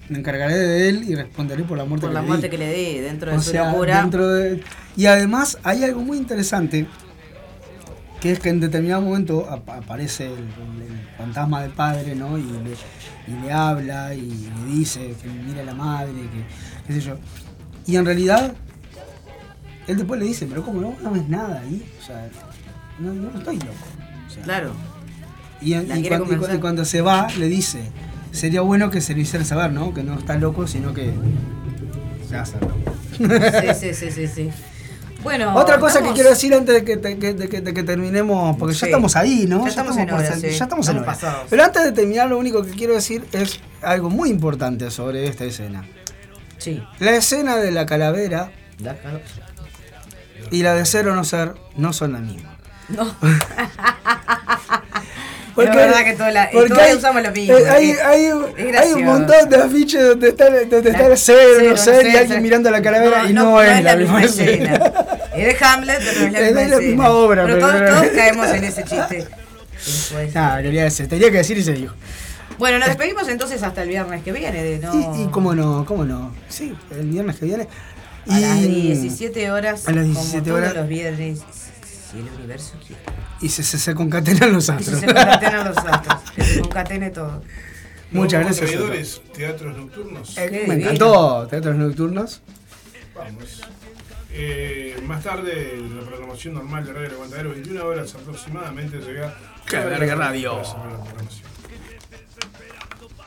me encargaré de él y responderé por la muerte
Por
que
la
le
muerte
di".
que le di dentro de
O
su
sea,
locura.
dentro de- Y además hay algo muy interesante, que es que en determinado momento ap- aparece el, el fantasma del padre, ¿no? Y le, y le habla y le dice que mire a la madre, que qué sé yo. Y en realidad, él después le dice, pero como no, no ves nada ahí, o sea, no, no estoy loco. O sea,
Claro.
y, en- cuando, y y cuando se va, le dice, sería bueno que se lo hiciera saber, ¿no? Que no está loco, sino que se hace loco.
Sí, sí, sí, sí, sí. Bueno,
Otra cosa que
estamos-
quiero decir antes de que, de que- de que terminemos, porque ya estamos ahí, ¿no?
Ya estamos en
por
hora,
salir,
sí.
Ya estamos en
Estamos
hora. Pero antes de terminar, lo único que quiero decir es algo muy importante sobre esta escena.
Sí.
La escena de la calavera
La cal-
y la de ser o no ser no son la misma.
No. <laughs>
Porque-
es verdad que toda la,
porque
todos
hay-
usamos lo mismo.
eh, hay, un montón de afiches donde está, donde está el ser,
Cero,
no ser, y
sé,
alguien
sé.
mirando la calavera y no, es, la misma escena. <laughs>
Es de Hamlet, pero no es la
Es
misma
la
escena.
misma obra,
Pero
pero-
todos, todos caemos en ese chiste. <laughs>
Nah, quería, decir, tenía que decir y se dijo.
Bueno, nos despedimos entonces hasta el viernes que viene. De no...
Y, y cómo no, cómo no. Sí, el viernes que viene.
A las
Y-
17 horas.
A las 17
como
horas.
Todos los viernes. Si el universo quiere.
Y se, se, se concatenan los
Y
astros.
se concatenan los astros. <laughs> Que se concatene todo.
Muchas gracias.
traidores, teatros nocturnos.
Eh, me encantó Teatros Nocturnos.
Vamos. Eh, más tarde, la programación normal de Radio El Aguantadero, 21 horas aproximadamente, llega.
Qué verga radio.